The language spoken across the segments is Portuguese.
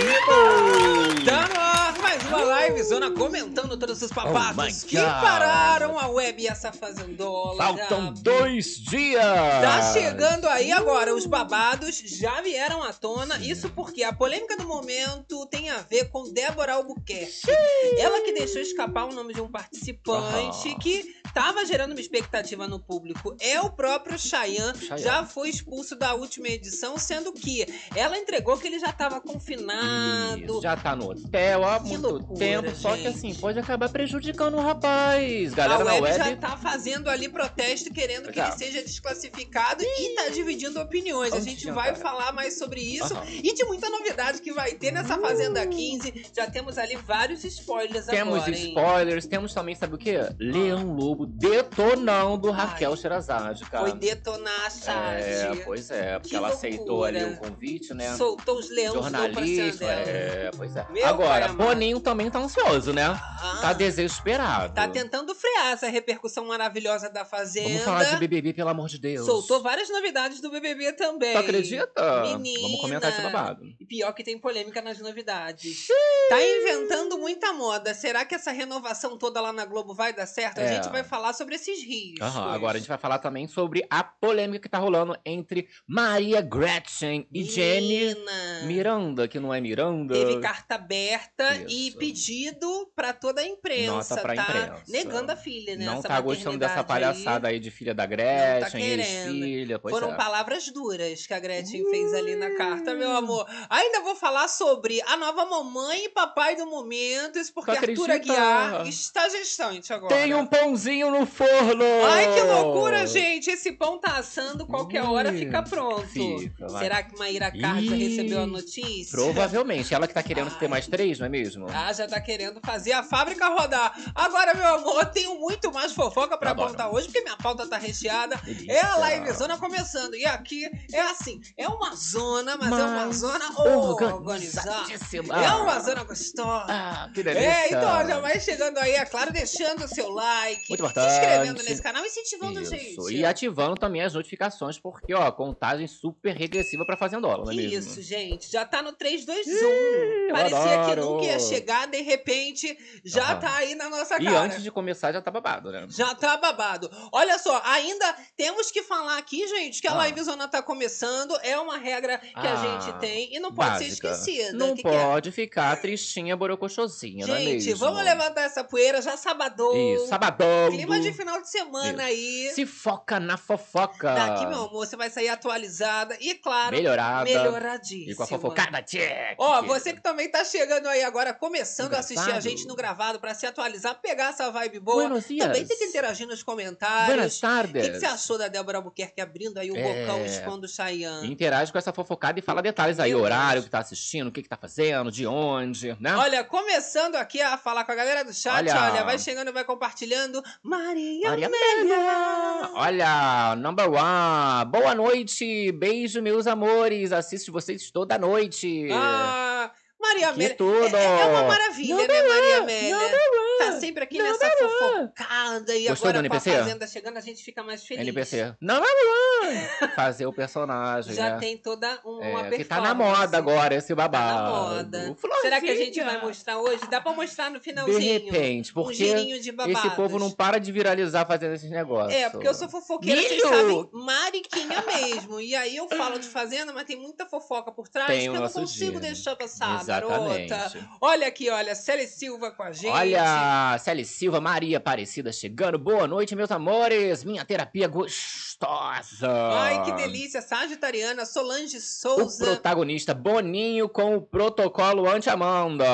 vivo! Tá mais uma live zona comentando todos os Oh papados my que pararam a web e essa fazendola. Faltam já. dois dias! Tá chegando aí agora, os babados já vieram à tona. Isso porque a polêmica do momento tem a ver com Débora Albuquerque. Ela que deixou escapar o nome de um participante Aham. que tava gerando uma expectativa no público. É o próprio Chayanne, Chayanne. já foi expulso da última edição, sendo que ela entregou que ele já tava confinado. Isso, já tá no hotel há Que muito loucura, tempo, só que gente. assim, pode acabar prejudicando o rapaz. A Galera na web, web. já tá fazendo ali protesto querendo que Já. ele seja desclassificado e tá dividindo opiniões. A gente vai cara? falar mais sobre isso Aham. e de muita novidade que vai ter nessa Fazenda 15. Já temos ali vários spoilers Temos agora, hein? spoilers, temos também, sabe o quê? Leão Lobo detonando Raquel Ai. Sherazade, cara. Foi detonar a charge. É, pois é, porque Que ela aceitou ali loucura. o convite, né? Soltou os leões do Jornalista, dela. é, pois é. Meu Agora. Boninho também tá ansioso, né? Ah, Tá desesperado. tá tentando frear essa repercussão maravilhosa da Fazenda. Vamos falar de BBB, pelo amor de Deus. Soltou várias novidades do BBB também. Tu acredita? Menina. Vamos comentar esse babado. E pior que tem polêmica nas novidades. Tá inventando muita moda. Será que essa renovação toda lá na Globo vai dar certo? A É. gente vai falar sobre esses rios. Aham, agora a gente vai falar também sobre a polêmica que tá rolando entre Maria Gretchen e Jenny. Miranda, que não é Miranda. Teve carta aberta e Isso. pedido pra toda a imprensa, Nota pra tá? imprensa. Negando a filha, né? Não tá gostando dessa aí. palhaçada aí de filha da tá Gretchen, querendo. ex-filha, pois Foram é. palavras duras que a Gretchen fez ali na carta, meu amor. Ainda vou falar sobre a nova mamãe e papai do momento, isso porque Arthur? Aguiar está gestante agora. Tem um pãozinho no forno! Ai, que loucura, gente! Esse pão tá assando, qualquer hora Ui, fica pronto. fica. Será que Maíra Ih, recebeu a notícia? Provavelmente. Ela que tá querendo ter Ai. mais três, não é mesmo? Ah, já tá querendo fazer a fábrica rodar. Agora, meu amor, eu tenho muito mais fofoca pra Adoro. contar hoje, porque minha pauta tá recheada. Delícia. É a live zona começando. E aqui é assim, é uma zona, mas, é uma Mas zona organizada. É uma zona gostosa. Ah, que delícia. É, então já vai chegando aí, é claro, deixando o seu like, Muito se importante. inscrevendo nesse canal e incentivando a Isso. gente. E ativando também as notificações, porque, ó, contagem super regressiva pra Fazendola, não é Que mesmo? isso, gente. Já tá no 3, 2, 1. eu Parecia que nunca ia chegar, de repente, já Aham. tá aí na nossa E cara. antes de começar já tá babado, né? Já tá babado. Olha só, ainda temos que falar aqui, gente, que a Ah. live zona tá começando. É uma regra que a Ah, gente tem e não pode básica. ser esquecida. Não Que que é? pode ficar tristinha, borocochosinha, não é Gente, mesmo? vamos levantar essa poeira, já sabadou. Isso, sabadão. Clima de final de semana aí. Se foca na fofoca. Daqui, meu amor, você vai sair atualizada e, claro, Melhorada. melhoradíssima. E com a fofocada, tchê. Ó, você que também tá chegando aí agora, começando a assistir a Engraçado. gente no gravado pra se atualizar, pegar essa vibe boa. Buenos dias. Também tem que interagir nos comentários. Buenas O tardes. que, que você achou da Débora Albuquerque abrindo aí o É. bocão expondo o Chayanne? Interage com essa fofocada e fala detalhes aí, Meu horário Deus. que tá assistindo, o que que tá fazendo, de onde, né? Olha, começando aqui a falar com a galera do chat, olha, Olha. vai chegando vai compartilhando. Maria, Maria Amélia. Olha, number one. Boa noite, beijo, meus amores. Assisto vocês toda noite. Ah, Maria que Amélia. tudo. É, é uma maravilha, Number né, Maria Amélia? number Tá sempre aqui nessa fofocada e Gostou agora com a? Fazenda chegando a gente fica mais feliz. NPC. Number one. Fazer o personagem, Já né? tem toda um- uma É, performance. que tá na moda agora esse Tá babado. na moda. Florzinha. Será que a gente vai mostrar hoje? Dá pra mostrar no De finalzinho. repente, um porque de babados. esse povo não para de viralizar fazendo esses negócios. É, porque eu sou fofoqueira, vocês Milho! sabem, mariquinha mesmo. E aí eu falo de fazenda, mas tem muita fofoca por trás Tem que eu não consigo dia. deixar passar, Exatamente. garota. Olha aqui, olha, Célia Silva com a gente. Olha, Célia Silva, Maria Aparecida chegando. Boa noite, meus amores. Minha terapia gostosa. Ai, que delícia. Sagitariana, Solange O Souza. protagonista Boninho com o protocolo anti-Amanda.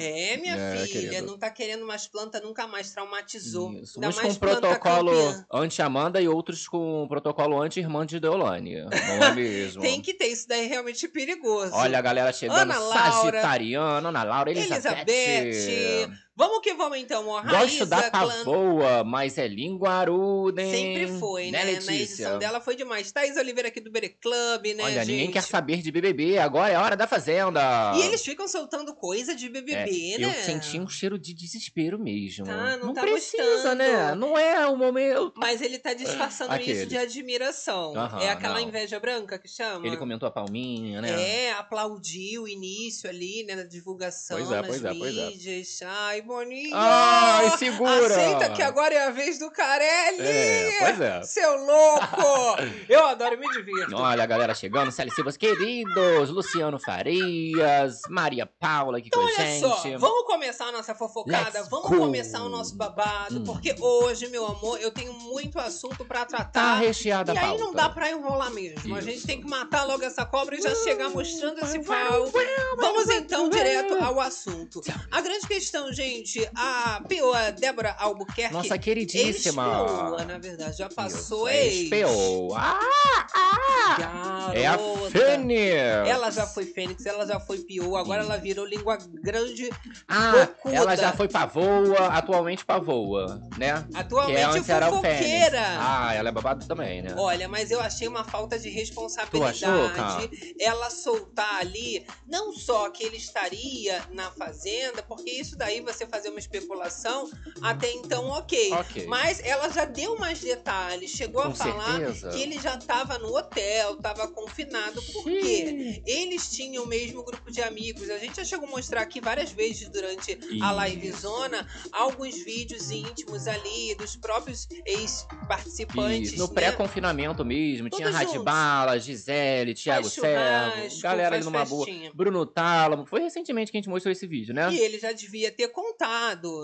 É, minha É, filha, querido. não tá querendo mais planta, nunca mais traumatizou. Isso. Ainda Uns com protocolo anti-Amanda e outros com protocolo anti-irmã de Deolane. Não é mesmo? Tem que ter, isso daí é realmente perigoso. Olha a galera chegando. Ana Laura, Sagitariana, Ana Laura, Elizabeth. Elizabeth, Vamos que vamos então, ó. Gosto Raíza, da pavoa, mas é linguaruda, hein? Sempre foi, né? Na Letícia? edição dela foi demais. Thaís Oliveira aqui do Bere Club, né, Olha, gente? ninguém quer saber de BBB, agora é hora da Fazenda. E eles ficam soltando coisa de É, BBB, né? Eu senti um cheiro de desespero mesmo. Tá, não tá precisa, gostando. né? Não é o momento. Mas ele tá disfarçando isso Aqueles. de admiração. É aquela não. inveja branca que chama? Ele comentou a palminha, né? É, aplaudiu o início ali, né, da divulgação Pois é, nas pois é, pois é. mídias. Ai, Boninho! Ai, segura! Aceita que agora é a vez do Carelli! É, pois é. Seu louco! Eu adoro, me divirto. Olha a galera chegando, Célia Silvas queridos, Luciano Farias, Maria Paula aqui com a Olha gente. só, vamos começar a nossa fofocada, Let's vamos go. começar o nosso babado, Hum. porque hoje, meu amor, eu tenho muito assunto pra Tá tratar. recheada a E aí não dá pra enrolar mesmo. A Isso. gente tem que matar logo essa cobra e já chegar mostrando esse pau. Vamos então direto ao assunto. A grande questão, gente, a peoa Débora Albuquerque. Nossa queridíssima. Ex-peoa, na verdade, já passou Isso, ex. ex-peoa. Ah, ah, Garota. é a Fênix. Ela já foi Fênix, ela já foi peoa, agora ela virou língua grande, Ah, bocuda. ela já foi pavoa, atualmente pavoa, né? Que é atualmente o Fênix. fofoqueira. Ah, ela é babado também, né? Olha, mas eu achei uma falta de responsabilidade Tu achou, cara? ela soltar ali, não só que ele estaria na fazenda, porque isso daí você fazer uma especulação, até então ok. Mas ela já deu mais detalhes, chegou Com a falar certeza. que ele já estava no hotel, estava confinado, por quê? Eles tinham o mesmo grupo de amigos. A gente já chegou a mostrar aqui várias vezes durante a Isso. livezona alguns vídeos íntimos ali dos próprios ex-participantes. Isso, no né? pré-confinamento mesmo, tinha Todos. Radibala, Gisele, Thiago Servo, churrasco, galera ali numa boa. festinha. Bruno Tálamo. Foi recentemente que a gente mostrou esse vídeo, né? E ele já devia ter contado.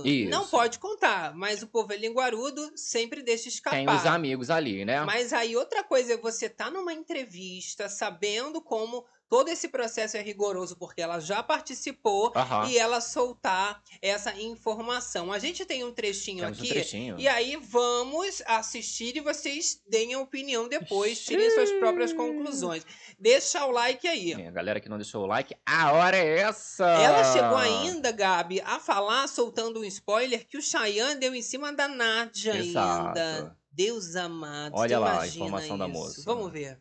Isso. Não pode contar, mas o povo é linguarudo, sempre deixa escapar. Tem os amigos ali, né? Mas aí outra coisa é você tá numa entrevista sabendo como todo esse processo é rigoroso, porque ela já participou Aham. e ela soltar essa informação. A gente tem um trechinho Temos um aqui. trechinho. E aí vamos assistir e vocês deem a opinião depois, tirem suas próprias conclusões. Deixa o like aí. É, a galera que não deixou o like, a hora é essa! Ela chegou ainda, Gabi, a falar, soltando um spoiler, que o Cheyenne deu em cima da Nádia Exato. ainda. Deus amado. Olha lá a informação da isso. moça. Vamos ver.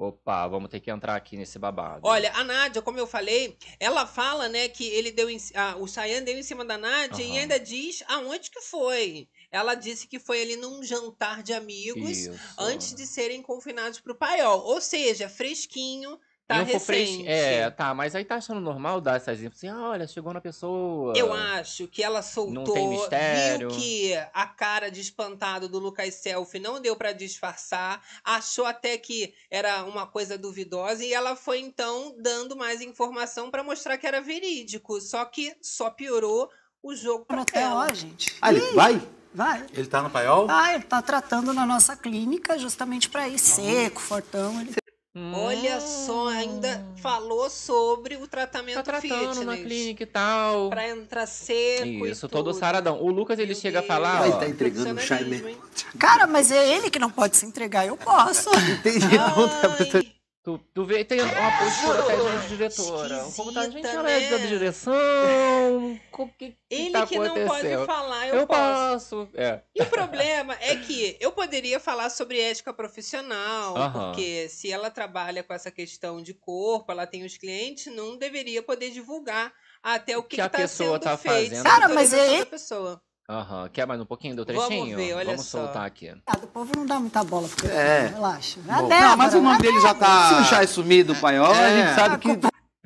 Opa, vamos ter que entrar aqui nesse babado. Olha, a Nádia, como eu falei, ela fala, né, que ele deu em, ah, o Cheyenne deu em cima da Nádia e Aham. ainda diz aonde que foi. Ela disse que foi ali num jantar de amigos Isso. antes de serem confinados pro paiol. Ou seja, fresquinho, tá E um fofres- recente. É, tá, mas aí tá achando normal dar essas infos assim, ah, olha, chegou na pessoa. Eu acho que ela soltou, tem mistério. viu que a cara de espantado do Lucas Selfie não deu pra disfarçar, achou até que era uma coisa duvidosa e ela foi então dando mais informação pra mostrar que era verídico, só que só piorou o jogo pra hotel, ela. ó, gente. Ah, ele vai? Vai. Ele tá no paiol? Ah, ele tá tratando na nossa clínica justamente para ir seco, fortão. Ele... Olha só, ainda falou sobre o tratamento Hum. Tá tratando fitness. na clínica e tal. Pra entrar seco e Isso, todo tudo. saradão. O Lucas, ele Meu chega a Deus. falar, Vai, ó. tá entregando chá Profissionalismo, hein? Cara, mas é ele que não pode se entregar, eu posso. Entendi. Não, tá- Ai. Tu, tu vê, tem uma postura até de diretora. O povo tá, gente, é da né? direção. O que, que Ele tá que não pode acontecendo? falar, eu, Eu posso. posso. É. E o problema é que eu poderia falar sobre ética profissional, Aham. porque se ela trabalha com essa questão de corpo, ela tem os clientes, não deveria poder divulgar até o que, Que a está pessoa sendo tá feito. fazendo. Cara, mas é- da pessoa. Aham. Quer mais um pouquinho do Vamos trechinho? ver, olha Vamos só. soltar aqui. O povo não dá muita bola porque É. relaxa. Bom, A não, Débora, mas o nome a dele já tá. Se o chá é sumido do paiol, a É. gente sabe que.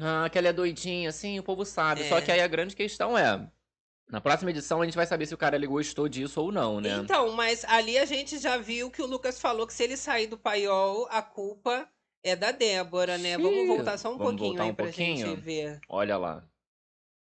Ah, que ela é doidinha, assim, o povo sabe. É. Só que aí a grande questão é. Na próxima edição a gente vai saber se o cara ele gostou disso ou não, né? Então, mas ali a gente já viu que o Lucas falou que se ele sair do paiol, a culpa é da Débora, né? Vamos voltar só um Vamos pouquinho voltar aí um pra pouquinho? gente ver. Olha lá.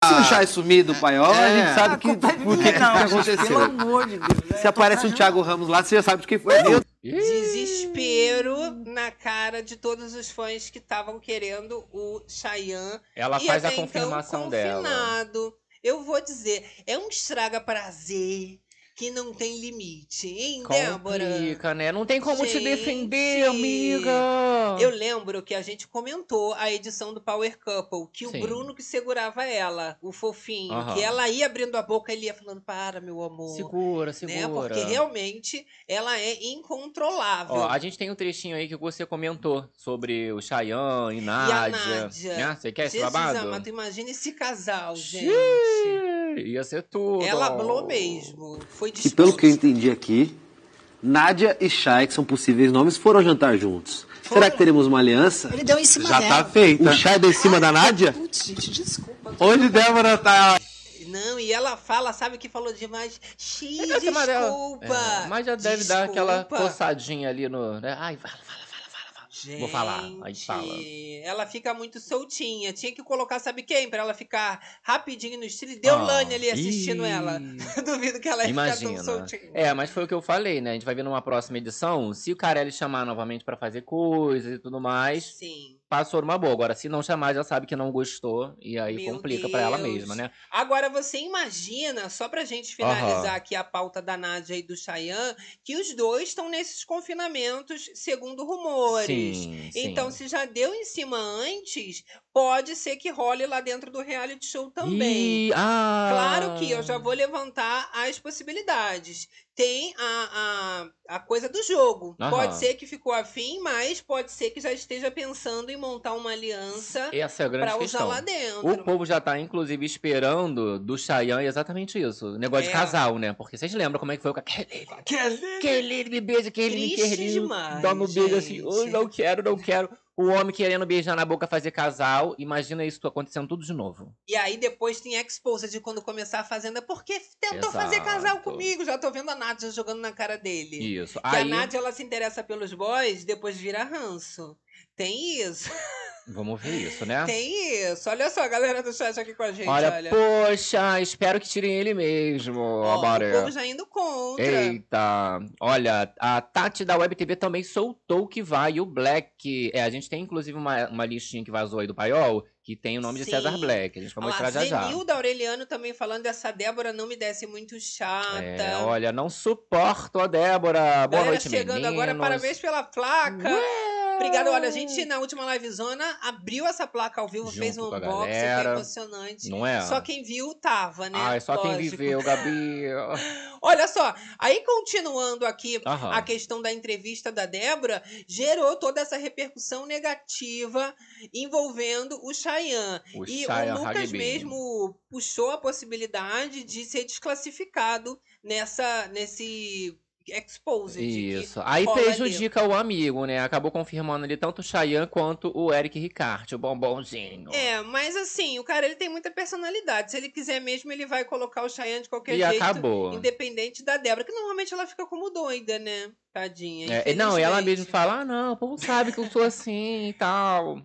Se o chá é sumido do paiol, a É. gente sabe que. é Por que que não, aconteceu? Pelo amor de Deus. né? Se aparece um Thiago Ramos lá, você já sabe de quem foi. Meu Desespero na cara de todos os fãs que estavam querendo o Chayanne Ela e faz a até confirmação então, dela. confinado. Eu vou dizer, é um estraga prazer que não tem limite, hein, Débora? Complica, né? Não tem como te defender, Gente, amiga. Eu lembro que a gente comentou a edição do Power Couple, que Sim. o Bruno que segurava ela, o fofinho, Aham. que ela ia abrindo a boca e ele ia falando, para, meu amor. Segura, Né? segura. Porque realmente ela é incontrolável. Ó, a gente tem um trechinho aí que você comentou sobre o Chayanne e E a Nádia. Nádia. Né? Você quer esse Jesus babado? amado, imagina esse casal, gente. Xiii, Ia ser tudo. Ela falou mesmo. Foi E pelo que eu entendi aqui, Nádia e Shai, que são possíveis nomes, foram jantar juntos. Será que teremos uma aliança? Ele deu em cima Já dela. tá feita. O Shai deu em cima da Nádia? Putz, gente, desculpa. Onde Débora tá? Não, e ela fala, sabe que falou demais? Xi, Deve ser uma dela. desculpa. É, mas já deve dar aquela Desculpa. coçadinha ali no. Né? Ai, fala, fala, fala. Vou falar, aí Gente, fala. Ela fica muito soltinha. Tinha que colocar, sabe quem? Pra ela ficar rapidinho no estilo. E deu Ah, Lani ali assistindo ih. ela. Duvido que ela ia Imagina. ficar tão soltinha. É, mas foi o que eu falei, né? A gente vai ver numa próxima edição. Se o Carelli chamar novamente pra fazer coisas e tudo mais, Sim. Passou numa boa. Agora, se não chamar, já sabe que não gostou. E aí Meu complica pra ela mesma, né? Agora você imagina, só pra gente finalizar Aham. aqui a pauta da Nádia e do Chayanne, que os dois estão nesses confinamentos, segundo rumores. Sim, sim. Então, se já deu em cima antes, pode ser que role lá dentro do reality show também. Ah, Claro que eu já vou levantar as possibilidades. Tem a, a, a coisa do jogo. Aham. Pode ser que ficou afim, mas pode ser que já esteja pensando em montar uma aliança Essa é a grande pra usar questão. lá dentro. O povo já tá, inclusive, esperando do Chayanne exatamente isso. O negócio É. de casal, né? Porque vocês lembram como é que foi com aquele. Aquele me beija, aquele me demais, Dá no beijo assim. "Oi, não quero, não quero. O homem querendo beijar na boca fazer casal. Imagina isso acontecendo tudo de novo. E aí depois tem exposed de quando começar a fazenda, porque tentou fazer casal Exato. comigo. Já tô vendo a Nádia jogando na cara dele. Isso. Que Aí, a Nádia ela se interessa pelos boys, depois vira ranço. Tem isso, vamos ver isso, né? tem isso. Olha só, a galera do chat aqui com a gente, olha, olha. poxa, espero que tirem ele mesmo. Ó, o povo já indo contra. Eita, olha, a Tati da Web TV também soltou que vai o Black. É, a gente tem inclusive uma, uma listinha que vazou aí do Paiol, que tem o nome de Sim. César Black. A gente vai mostrar já já. Zenilda Aureliano também falando dessa Débora não me desce muito chata. É, olha, não suporto a Débora. Boa Galera noite, chegando agora, meninos. parabéns pela placa. Ué! Obrigada, olha, a gente na última livezona abriu essa placa ao vivo, Junto fez um unboxing, foi emocionante. Não é? Só quem viu tava, né? Ai, só quem Lógico. viveu, Gabi. Olha só, aí continuando aqui Aham. a questão da entrevista da Débora, gerou toda essa repercussão negativa envolvendo o Chayanne. O e Chayanne o Lucas Hagibin. mesmo puxou a possibilidade de ser desclassificado nessa, nesse exposed. Isso. Aí prejudica o amigo, né? Acabou confirmando ali tanto o Chayanne quanto o Eric Ricarte, o bombonzinho. É, mas assim, o cara ele tem muita personalidade. Se ele quiser mesmo, ele vai colocar o Cheyenne de qualquer E jeito. acabou. Independente da Débora, que normalmente ela fica como doida, né? Tadinha. É, não, e ela mesmo fala, ah, não, o povo sabe que eu sou assim e tal.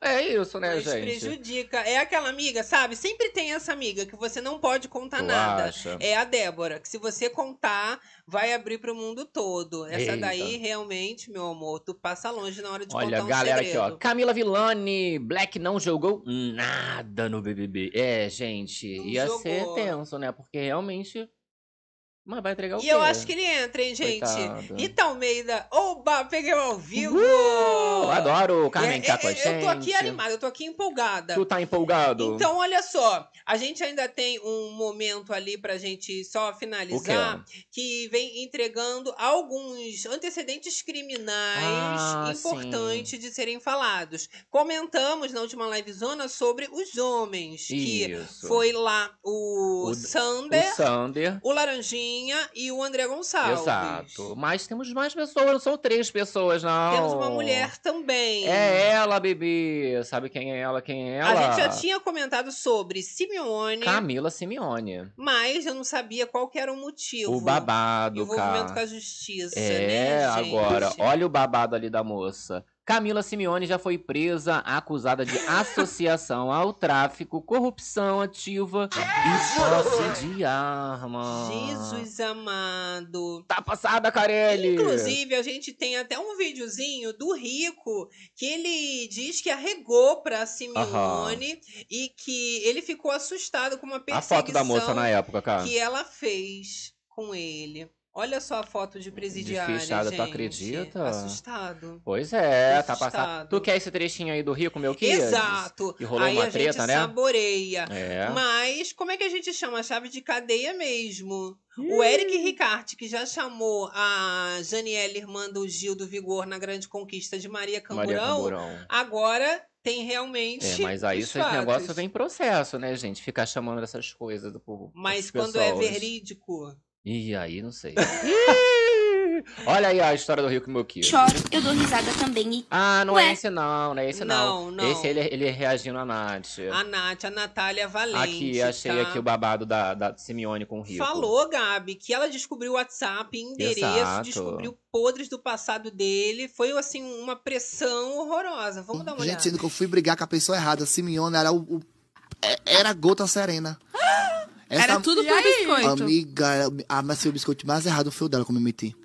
É isso, né, Mas gente? prejudica. É aquela amiga, sabe? Sempre tem essa amiga que você não pode contar Tu nada. acha? É a Débora, que se você contar, vai abrir pro mundo todo. Essa Eita. daí, realmente, meu amor, tu passa longe na hora de Olha, contar um galera aqui, segredo. ó. Camila Villani, Black não jogou nada no BBB. É, gente, Não ia jogou. ser tenso, né? Porque realmente. Mas vai entregar o E quê? eu acho que ele entra, hein, gente? Coitado. Rita Almeida, oba, peguei ao vivo! Uh, adoro o Carmen É, que tá com a é, Eu tô aqui gente. animada, eu tô aqui empolgada. Tu tá empolgado? Então, olha só, a gente ainda tem um momento ali pra gente só finalizar, que vem entregando alguns antecedentes criminais Ah, importantes de serem falados. Comentamos na última livezona sobre os homens, que Isso. foi lá o, O- Sander, O Sander. o Laranjinha e o André Gonçalves. Exato. Mas temos mais pessoas, não são três pessoas, não. Temos uma mulher também. É ela, bebê. Sabe quem é ela? Quem é A ela? gente já tinha comentado sobre Simeone, Camila Simeone. mas eu não sabia qual que era o motivo. O babado, Envolvimento cara. com a justiça, É, né, gente? agora, olha o babado ali da moça. Camila Simeone já foi presa, acusada de associação ao tráfico, corrupção ativa e posse de arma. Jesus amado. Tá passada, Carelli! Inclusive, a gente tem até um videozinho do Rico que ele diz que arregou pra Simeone e que ele ficou assustado com uma a perseguição foto da moça na época, cara. que ela fez com ele. Olha só a foto de presidiária, fechada, tu gente. acredita? Assustado. Pois é, tá assustado. Tu quer esse trechinho aí do Rico, meu querido? Exato. Que rolou Aí uma a treta, gente né? saboreia. É. Mas como é que a gente chama? A chave de cadeia mesmo. O Eric Ricarte, que já chamou a Janiele, irmã do Gil do Vigor, na grande conquista de Maria Maria Camburão, Camburão. agora tem realmente. É, mas aí esses negócios vem processo, né, gente? Ficar chamando essas coisas do povo. Mas quando é pessoas. verídico. Ih, aí não sei. Olha aí a história do Rico meu querido. Choro, eu dou risada também e Ah, não Ué? é esse não, não é esse não. Não, não. Esse ele, ele reagindo a Nath. A Nath, a Natália Valente. Aqui, achei tá? aqui o babado da, da Simeone com o Rico. Falou, Gabi, que ela descobriu o WhatsApp, endereço, Exato. descobriu podres do passado dele. Foi, assim, uma pressão horrorosa. Vamos dar uma Gente, olhada. sendo que eu fui brigar com a pessoa errada. Simeone era o. o- é- era a gota serena. Essa Era tudo por biscoito. amiga, a mas foi o biscoito mais errado foi o dela, como eu meti.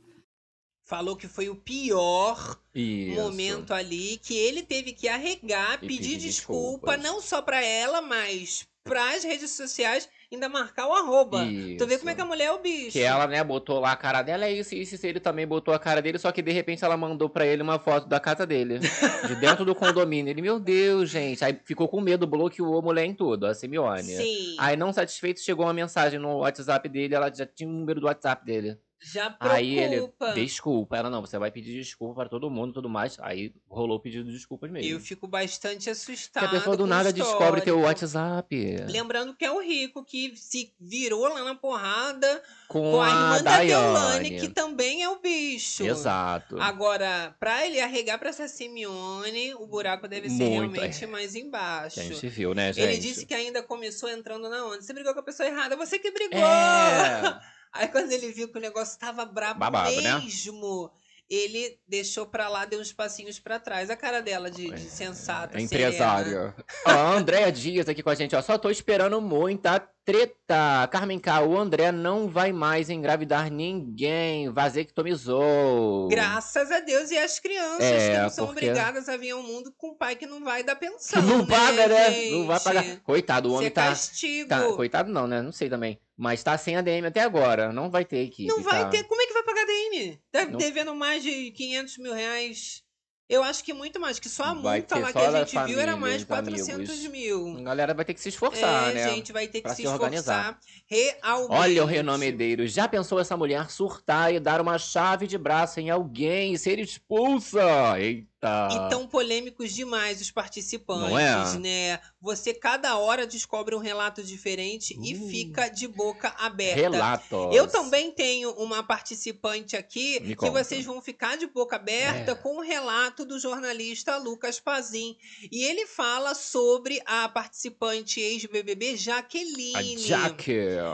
Falou que foi o pior Isso. momento ali, que ele teve que arregar, E pedir, pedir desculpa, desculpas. não só pra ela, mas pras redes sociais, ainda marcar o arroba. Tu vê Isso. como é que a mulher é o bicho. Que ela, né, botou lá a cara dela, é isso, isso, isso. Ele também botou a cara dele, só que de repente ela mandou pra ele uma foto da casa dele. de dentro do condomínio. Ele, meu Deus, gente. Aí ficou com medo, bloqueou a mulher em tudo, a Simeone. Sim, Aí, não satisfeito, chegou uma mensagem no WhatsApp dele, ela já tinha o número do WhatsApp dele. Já preocupa. Aí ele, desculpa. Ela, não, você vai pedir desculpa para todo mundo e tudo mais. Aí rolou o pedido de desculpas mesmo. Eu fico bastante Que assustada. a pessoa do nada descobre teu. WhatsApp. Lembrando que é o Rico que se virou lá na porrada Com, com a irmã da Deolane, que também é o bicho. Exato. Agora, pra ele arregar pra essa Simeone, o buraco deve ser Muito, realmente é. mais embaixo. A gente viu, né, gente? Ele disse que ainda começou entrando na onda. Você brigou com a pessoa errada, você que brigou! É. Aí quando ele viu que o negócio tava brabo Babado, né? mesmo, ele deixou pra lá, deu uns passinhos pra trás. A cara dela de, de sensata, É serena. empresária. Ó, a Andréa Dias aqui com a gente, ó. Só tô esperando muita treta. Carmen K, o André não vai mais engravidar ninguém. Vasectomizou. Graças a Deus e as crianças É, que não são porque- obrigadas a vir ao mundo com um pai que não vai dar pensão. Não né, paga, né? gente? Não vai pagar. Coitado, o homem é tá, castigo. tá. Coitado não, né? Não sei também. Mas tá sem ADM até agora. Não vai ter equipe. Não vai tá? ter. Como é que vai pagar DM? Tá Não- devendo mais de 500 mil reais. Eu acho que muito mais, que só a Vai multa lá que a gente viu era mais de família, 400 amigos. mil. A galera vai ter que se esforçar, é, né? gente, vai ter que pra se se organizar. esforçar realmente. Olha o Renan Medeiros. Já pensou essa mulher surtar e dar uma chave de braço em alguém e ser expulsa? Eita. E tão polêmicos demais os participantes, é? né? Você cada hora descobre um relato diferente e Uh. fica de boca aberta. Relatos. Eu também tenho uma participante aqui Me que conta. vocês vão ficar de boca aberta É. com o relato do jornalista Lucas Pazin. E ele fala sobre a participante ex-BBB A Jaqueline. Jack.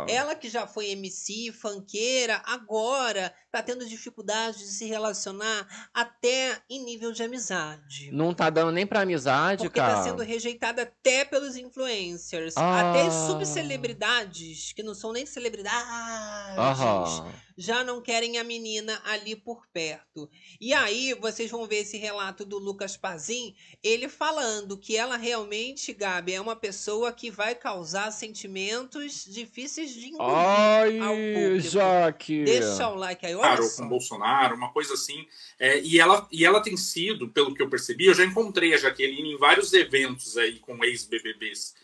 Ela que já foi MC, fanqueira, agora tá tendo dificuldade de se relacionar até em nível de amizade. Não tá dando nem pra amizade, Porque cara. tá sendo rejeitada até pelos influencers. Ah. Até subcelebridades, que não são nem celebridades, Aham. Já não querem a menina ali por perto. E aí, vocês vão ver esse relato do Lucas Pazin, ele falando que ela realmente, Gabi, é uma pessoa que vai causar sentimentos difíceis de engolir Ai, ao público. Jaque. Deixa o like aí, olha só. com Bolsonaro, uma coisa assim. É, e, ela, e ela tem sido, pelo que eu percebi, eu já encontrei a Jaqueline em vários eventos aí com ex-BBBs.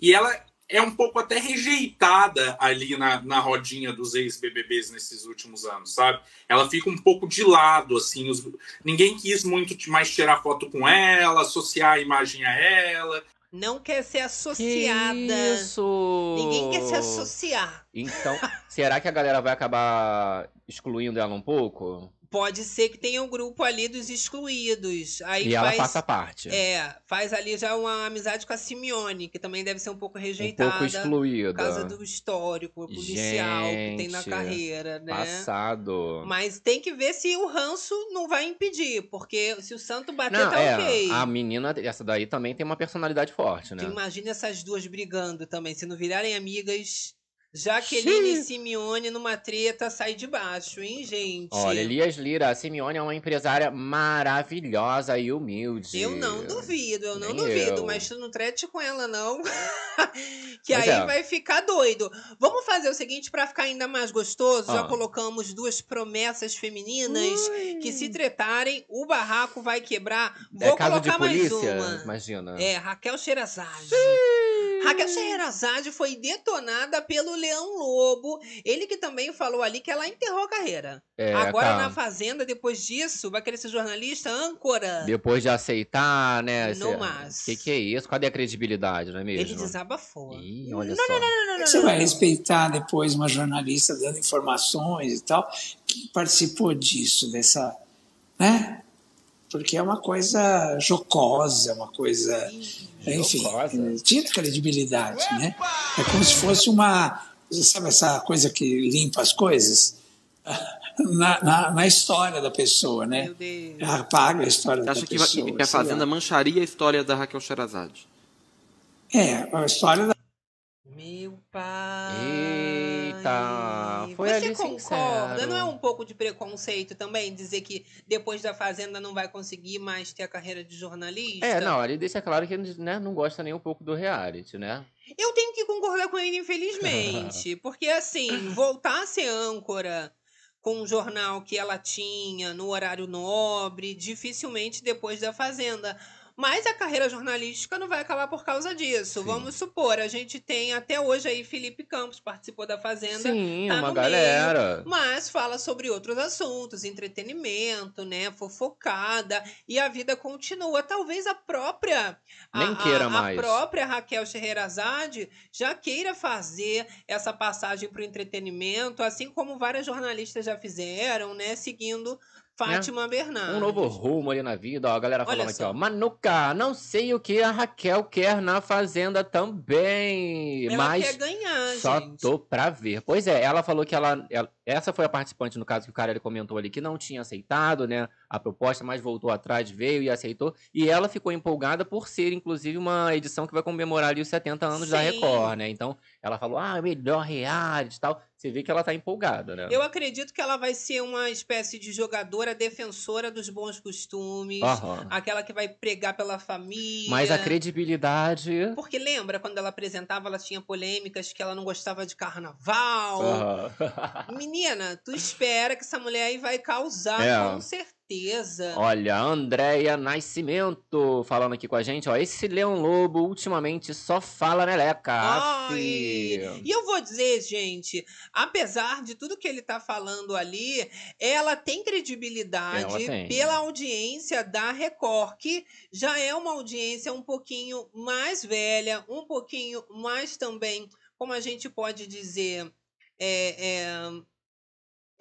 E ela é um pouco até rejeitada ali na, na rodinha dos ex-BBBs nesses últimos anos, sabe? Ela fica um pouco de lado, assim. os- ninguém quis muito mais tirar foto com ela, associar a imagem a ela. Não quer ser Que associada. isso? Ninguém quer se associar. Então, será que a galera vai acabar excluindo ela um pouco? Pode ser que tenha um grupo ali dos excluídos. Aí e ela faz, faça parte. É, faz ali já uma amizade com a Simeone, que também deve ser um pouco um rejeitada. pouco excluída. Por causa do histórico policial que tem na Gente, carreira, né? Passado. Mas tem que ver se o ranço não vai impedir, porque se o santo bater, Não, tá é, ok. a menina, essa daí também tem uma personalidade forte, né? Imagina essas duas brigando também. Se não virarem amigas, Jaqueline e Simeone numa treta sai de baixo, hein, gente? Olha, Elias Lira, a Simeone é uma empresária maravilhosa e humilde. Eu não duvido, eu não Nem duvido, eu. mas tu não trete com ela, não. que Pois aí é. vai ficar doido. Vamos fazer o seguinte, pra ficar ainda mais gostoso, já Ah. colocamos duas promessas femininas que se tretarem, o barraco vai quebrar. Vou É caso de colocar mais polícia, uma. imagina. É, Raquel Sherazade. Raquel Sherazade foi detonada pelo Leão Lobo. Ele que também falou ali que ela enterrou a carreira. É, Agora tá. na Fazenda, depois disso, vai querer ser jornalista âncora. Depois de aceitar, né? No cê- mas. Que que é isso? Cadê a credibilidade, não é mesmo? Ele desabafou. Ih, olha Não, só. não, não, não, não, Você não, vai não. respeitar depois uma jornalista dando informações e tal, que participou disso, dessa. né? Porque é uma coisa jocosa, é uma coisa. Enfim, Jocosa? tinha credibilidade, né? É como se fosse uma. Sabe essa coisa que limpa as coisas? Na, na, na história da pessoa, né? Meu Deus. Apaga a história Você da acha que, pessoa. a. Fazenda mancharia a história da Raquel Sherazade? É, a história da. Meu pai. Eita, foi Você concorda? sincero. Não é um pouco de preconceito também dizer que depois da Fazenda não vai conseguir mais ter a carreira de jornalista? É, não, ele deixa claro que né, não gosta nem um pouco do reality, né? Eu tenho que concordar com ele, infelizmente. porque, assim, voltar a ser âncora com um jornal que ela tinha no horário nobre, dificilmente depois da Fazenda. Mas a carreira jornalística não vai acabar por causa disso. Sim. Vamos supor, a gente tem até hoje aí Felipe Campos, participou da Fazenda. Sim, tá uma no galera. Mas fala sobre outros assuntos, entretenimento, né? Fofocada. E a vida continua. Talvez a própria. a- Nem queira a, mais. A própria Raquel Scheherazade já queira fazer essa passagem para o entretenimento, assim como várias jornalistas já fizeram, né? Seguindo Fátima Bernardes. Um novo rumo ali na vida, ó. A galera falando aqui, ó. Manuca, não sei o que a Raquel quer na Fazenda também. Ela mas quer ganhar, só gente. tô pra ver. Pois é, ela falou que ela, ela- Essa foi a participante, no caso, que o cara ele comentou ali, que não tinha aceitado, né? A proposta, mas voltou atrás, veio e aceitou. E ela ficou empolgada por ser, inclusive, uma edição que vai comemorar ali os 70 anos da Sim. Record, né? Então, ela falou, ah, melhor reality e tal. Você vê que ela tá empolgada, né? Eu acredito que ela vai ser uma espécie de jogadora defensora dos bons costumes. Aham. Aquela que vai pregar pela família. Mas a credibilidade. Porque lembra quando ela apresentava, ela tinha polêmicas que ela não gostava de carnaval. Aham. Menina, tu espera que essa mulher aí vai causar É. com certeza. Olha, Andréia Nascimento falando aqui com a gente, ó. Esse Leão Lobo ultimamente só fala neleca. Ai. E eu vou dizer, gente, apesar de tudo que ele tá falando ali, ela tem credibilidade Ela tem. pela audiência da Record, que já é uma audiência um pouquinho mais velha, um pouquinho mais também, como a gente pode dizer, é, é,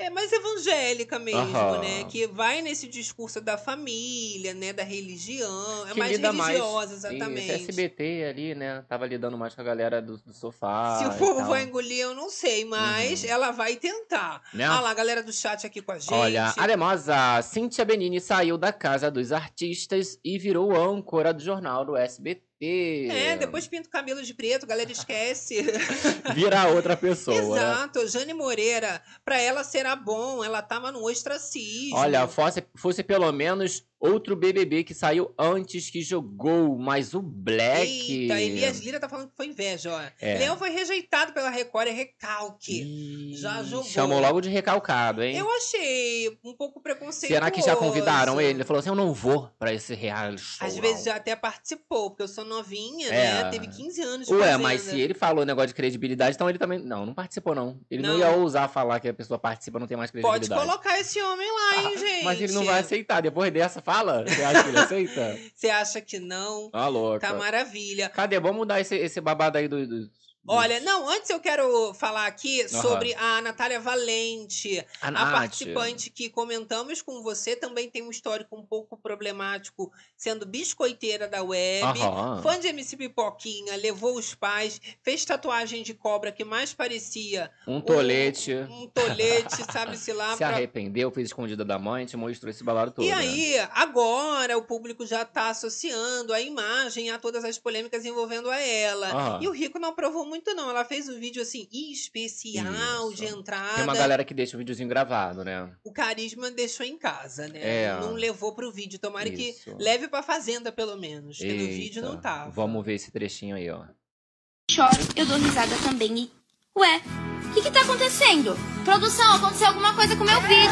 é mais evangélica mesmo, Aham. né? Que vai nesse discurso da família, né? Da religião, é Que mais lida mais- religiosa, exatamente. Isso, SBT ali, né? Tava lidando mais com a galera do, do sofá. Se o povo vai engolir, eu não sei, mas ela vai tentar. Né? Ah lá, a galera do chat aqui com a gente. Olha, Aremosa, Cíntia Benini saiu da casa dos artistas e virou âncora do jornal do SBT. É, depois pinta o cabelo de preto, a galera esquece. Vira outra pessoa, né? Exato, Jane Moreira, pra ela será bom, ela tava no ostracismo. Olha, fosse, fosse pelo menos outro BBB que saiu antes que jogou, mas o Black... Eita, Elias Lira tá falando que foi inveja, ó. É. Leão foi rejeitado pela Record, é recalque. Ih, Já jogou. Chamou logo de recalcado, hein? Eu achei um pouco preconceituoso. Será que já convidaram ele? Ele falou assim, eu não vou pra esse reality show. Às não." vezes já até participou, porque eu sou novinha, É. né? Teve 15 anos de Ué, Fazenda. mas se ele falou negócio de credibilidade, então ele também. Não, não participou, não. Ele não, Não. ia ousar falar que a pessoa participa não tem mais Pode credibilidade. colocar esse homem lá, hein, gente? Mas ele não vai aceitar. Depois dessa fala, você acha que ele aceita? Você acha que não? Tá louca. Tá maravilha. Cadê? Vamos mudar esse, esse babado aí do. do- dos- Olha, não, antes eu quero falar aqui Aham. sobre a Natália Valente, A a participante que comentamos com você, também tem um histórico um pouco problemático, sendo biscoiteira da web, Aham. fã de MC Pipoquinha, levou os pais, fez tatuagem de cobra que mais parecia Um tolete. um tolete, sabe-se lá. Se pra- arrependeu, fez escondida da mãe, te mostrou esse babado todo. E né? aí, agora o público já tá associando a imagem a todas as polêmicas envolvendo a ela. Aham. E o Rico não aprovou muito, não. Ela fez um vídeo assim, especial Isso. de entrada. Tem uma galera que deixa o videozinho gravado, né? O carisma deixou em casa, né? É. Não levou pro vídeo. Tomara Isso. que leve pra fazenda, pelo menos. Que no vídeo não tava. Vamos ver esse trechinho aí, ó. choro, eu dou risada também e. Ué, o que, que tá acontecendo? Produção, aconteceu alguma coisa com o meu vídeo.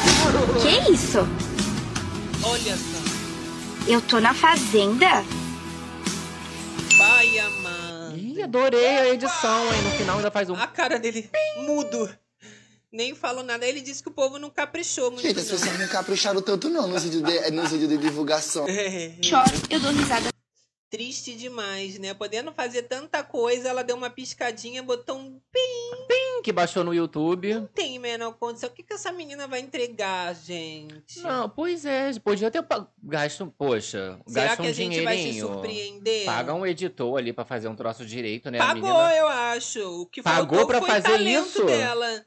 Que isso? Olha só. Eu tô na fazenda? Pai amado. Ih, adorei a edição, hein? No final ainda faz um. A cara dele mudo. Nem falou nada. Ele disse que o povo não caprichou muito. Gente, as não. pessoas não capricharam tanto não nos vídeos de, nos vídeos de divulgação. É. Choro, eu dou risada Triste demais, né? Podendo fazer tanta coisa, ela deu uma piscadinha, botou um pim. Pim, que baixou no YouTube. Não tem menor condição. O que, que essa menina vai entregar, gente? Não, pois é, podia ter gasto, poxa, Será gasta que um a gente vai se surpreender? Paga um editor ali pra fazer um troço direito, né, Pagou, menina? eu acho. O que Pagou foi fazer talento isso? dela.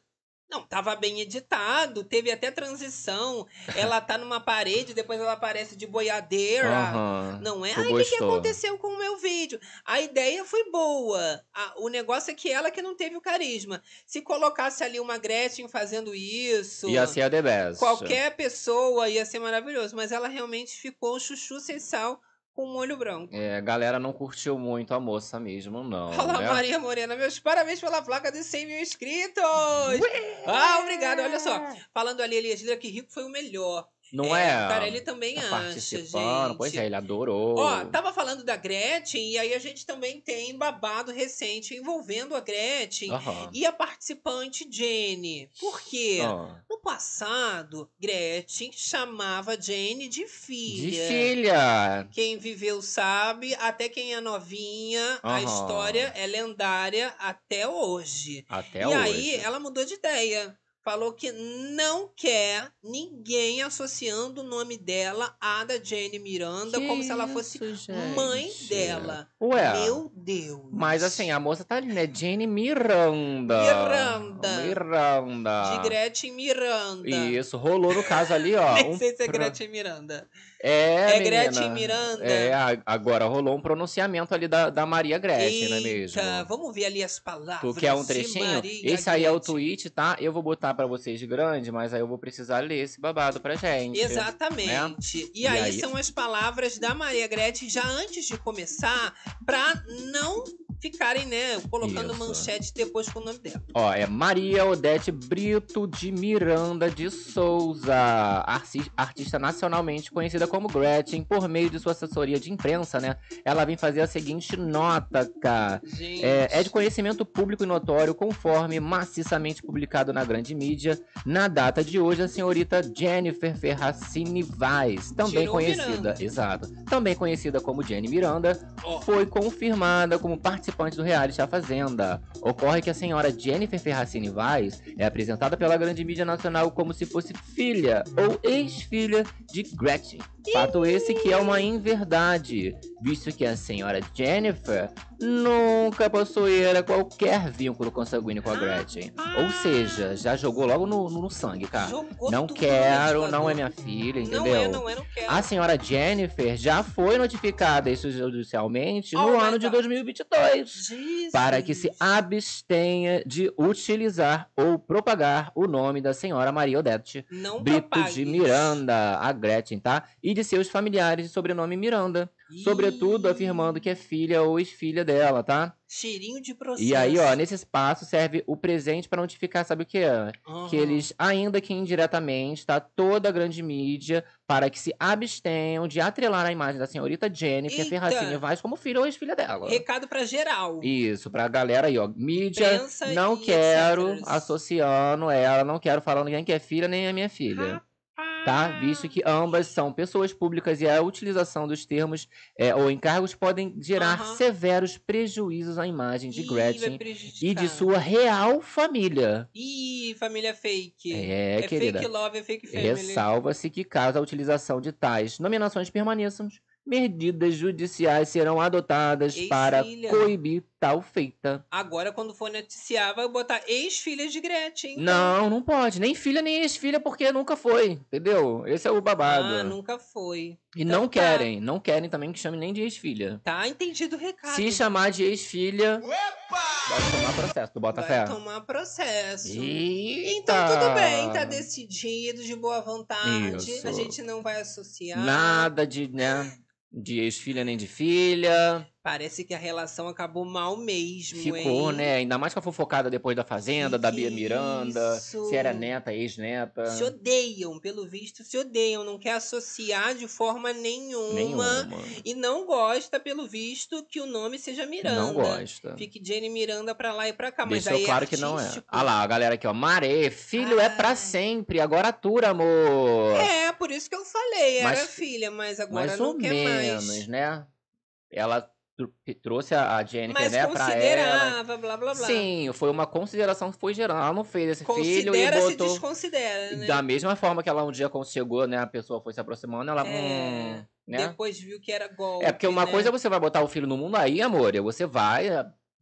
Não, tava bem editado, teve até transição. Ela tá numa parede, depois ela aparece de boiadeira. Aham, Não é? Ai, o que, que aconteceu com o meu vídeo? A ideia foi boa. A- o negócio é que ela que não teve o carisma. Se colocasse ali uma Gretchen fazendo isso, Ia ser a The Best. qualquer pessoa ia ser maravilhoso. Mas ela realmente ficou chuchu sem sal com um olho branco. É, a galera não curtiu muito a moça mesmo, não. Olá, né? Maria Morena, meus parabéns pela placa de 100 mil inscritos! Ah, obrigado, olha só. Falando ali, Elias Lira, que rico foi o melhor. Não é? O Carelli também Tá acha, gente. pois é, ele adorou. Ó, tava falando da Gretchen, e aí a gente também tem babado recente envolvendo a Gretchen Aham. e a participante Jenny. Por quê? Ah, No passado, Gretchen chamava Jenny de De filha. filha. Quem viveu sabe, até quem é novinha, a Aham. história é lendária até hoje. Até e hoje. aí ela mudou de ideia. Falou que não quer ninguém associando o nome dela à da Jane Miranda, Que como se ela fosse isso, mãe dela. Ué. Meu Deus. Mas assim, a moça tá ali, né? Jane Miranda. Miranda. Miranda. De Gretchen Miranda. Isso, rolou no caso ali, ó. Nem um sei se é Gretchen Miranda. É, É Gretchen. Miranda? É, agora rolou um pronunciamento ali da, da Maria Gretchen, não é mesmo? Eita, vamos ver ali as palavras. Tu quer um trechinho? Esse aí é o Gretchen. tweet, tá? Eu vou botar pra vocês de grande, mas aí eu vou precisar ler esse babado pra gente. Exatamente. E, E aí, aí? são as palavras da Maria Gretchen já antes de começar, pra não ficarem, né, colocando Isso. manchete depois com o nome dela. Ó, é Maria Odete Brito de Miranda de Souza, artista nacionalmente conhecida como Gretchen, por meio de sua assessoria de imprensa, né? Ela vem fazer a seguinte nota, cara. É, é de conhecimento público e notório, conforme maciçamente publicado na grande mídia, na data de hoje, a senhorita Jennifer Ferracini Vaz, também Tirou conhecida, Miranda. exato, também conhecida como Jenny Miranda, Ó. foi confirmada como participante do reality A Fazenda. Ocorre que a senhora Jennifer Ferracini Vaz é apresentada pela grande mídia nacional como se fosse filha ou ex-filha de Gretchen. Fato esse que é uma inverdade, visto que a senhora Jennifer nunca possuíra qualquer vínculo consanguíneo com a Gretchen. Ou seja, já jogou logo no, no sangue, cara. Jogou Não no quero, não é minha filha, entendeu? Não é, não é, não quero. A senhora Jennifer já foi notificada extrajudicialmente no Oh my ano de God. 2022 Jesus. para que se abstenha de utilizar ou propagar o nome da senhora Maria Odete Não Brito propague. de Miranda, a Gretchen, tá? E de seus familiares de sobrenome Miranda, sobretudo afirmando que é filha ou ex-filha dela, tá? Cheirinho de processo. E aí, ó, nesse espaço serve o presente para notificar, sabe o que? Aham. que eles, ainda que indiretamente, tá toda a grande mídia para que se abstenham de atrelar a imagem da senhorita Jennifer Eita! Ferracini Vaz como filha ou ex-filha dela. Recado pra geral. Isso, pra galera aí, ó. Mídia, Imprensa não quero etc. associando ela, não quero falando quem que é filha nem é minha filha. Tá? Visto que ambas são pessoas públicas e a utilização dos termos é, ou encargos podem gerar Aham. severos prejuízos à imagem de Ih, Gretchen e de sua real família. Ih, família fake. É, querida. fake love, é fake family. Ressalva-se que, caso a utilização de tais nominações permaneçam, medidas judiciais serão adotadas para coibir tal feita. Agora, quando for noticiar, vai botar ex-filha de Gretchen. então. Não, não pode. Nem filha, nem ex-filha, porque nunca foi. Entendeu? Esse é o babado. Ah, nunca foi. E Então não tá. querem. Não querem também que chame nem de ex-filha. Tá entendido o recado. Se chamar de ex-filha, vai tomar processo. Tu bota Vai fé. tomar processo. Eita! Então tudo bem, tá decidido, de boa vontade. Isso. A gente não vai associar. Nada de, né? De ex-filha nem de filha. Parece que a relação acabou mal mesmo, Ficou, hein? né? Ainda mais com a fofocada depois da Fazenda, da Bia Miranda. isso? Se era neta, ex-neta. Se odeiam, pelo visto, se odeiam, não quer associar de forma nenhuma, Nenhuma. e não gosta, pelo visto, que o nome seja Miranda. Não gosta. Fique Jenny Miranda pra lá e pra cá, mas Deixou aí claro é que não é. Ah lá, a galera aqui, ó. Maré, filho é pra sempre. Agora atura, amor. É, por isso que eu falei, era Mas- filha, mas agora Mais não ou quer menos, mais. né? Ela tr- trouxe a a Jennifer, Mas né, pra ela. considerava, blá blá blá. Sim, foi uma consideração que foi geral. Ela não fez esse filho e Considera se botou. desconsidera, né? Da mesma forma que ela um dia chegou, né? A pessoa foi se aproximando, ela. É, hum, né? Depois viu que era golpe, É porque uma né? coisa é você vai botar o filho no mundo aí, amor. Você vai.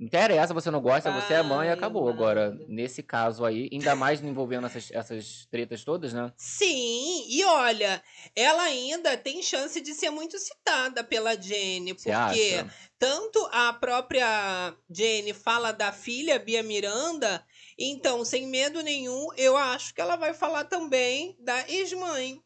É, Interessa, você não gosta, você é mãe e acabou. Agora, nesse caso aí, ainda mais envolvendo essas, essas tretas todas, né? Sim, e olha, ela ainda tem chance de ser muito citada pela Jenny, porque acha? tanto a própria Jenny fala da filha Bia Miranda, então, sem medo nenhum, eu acho que ela vai falar também da ex-mãe.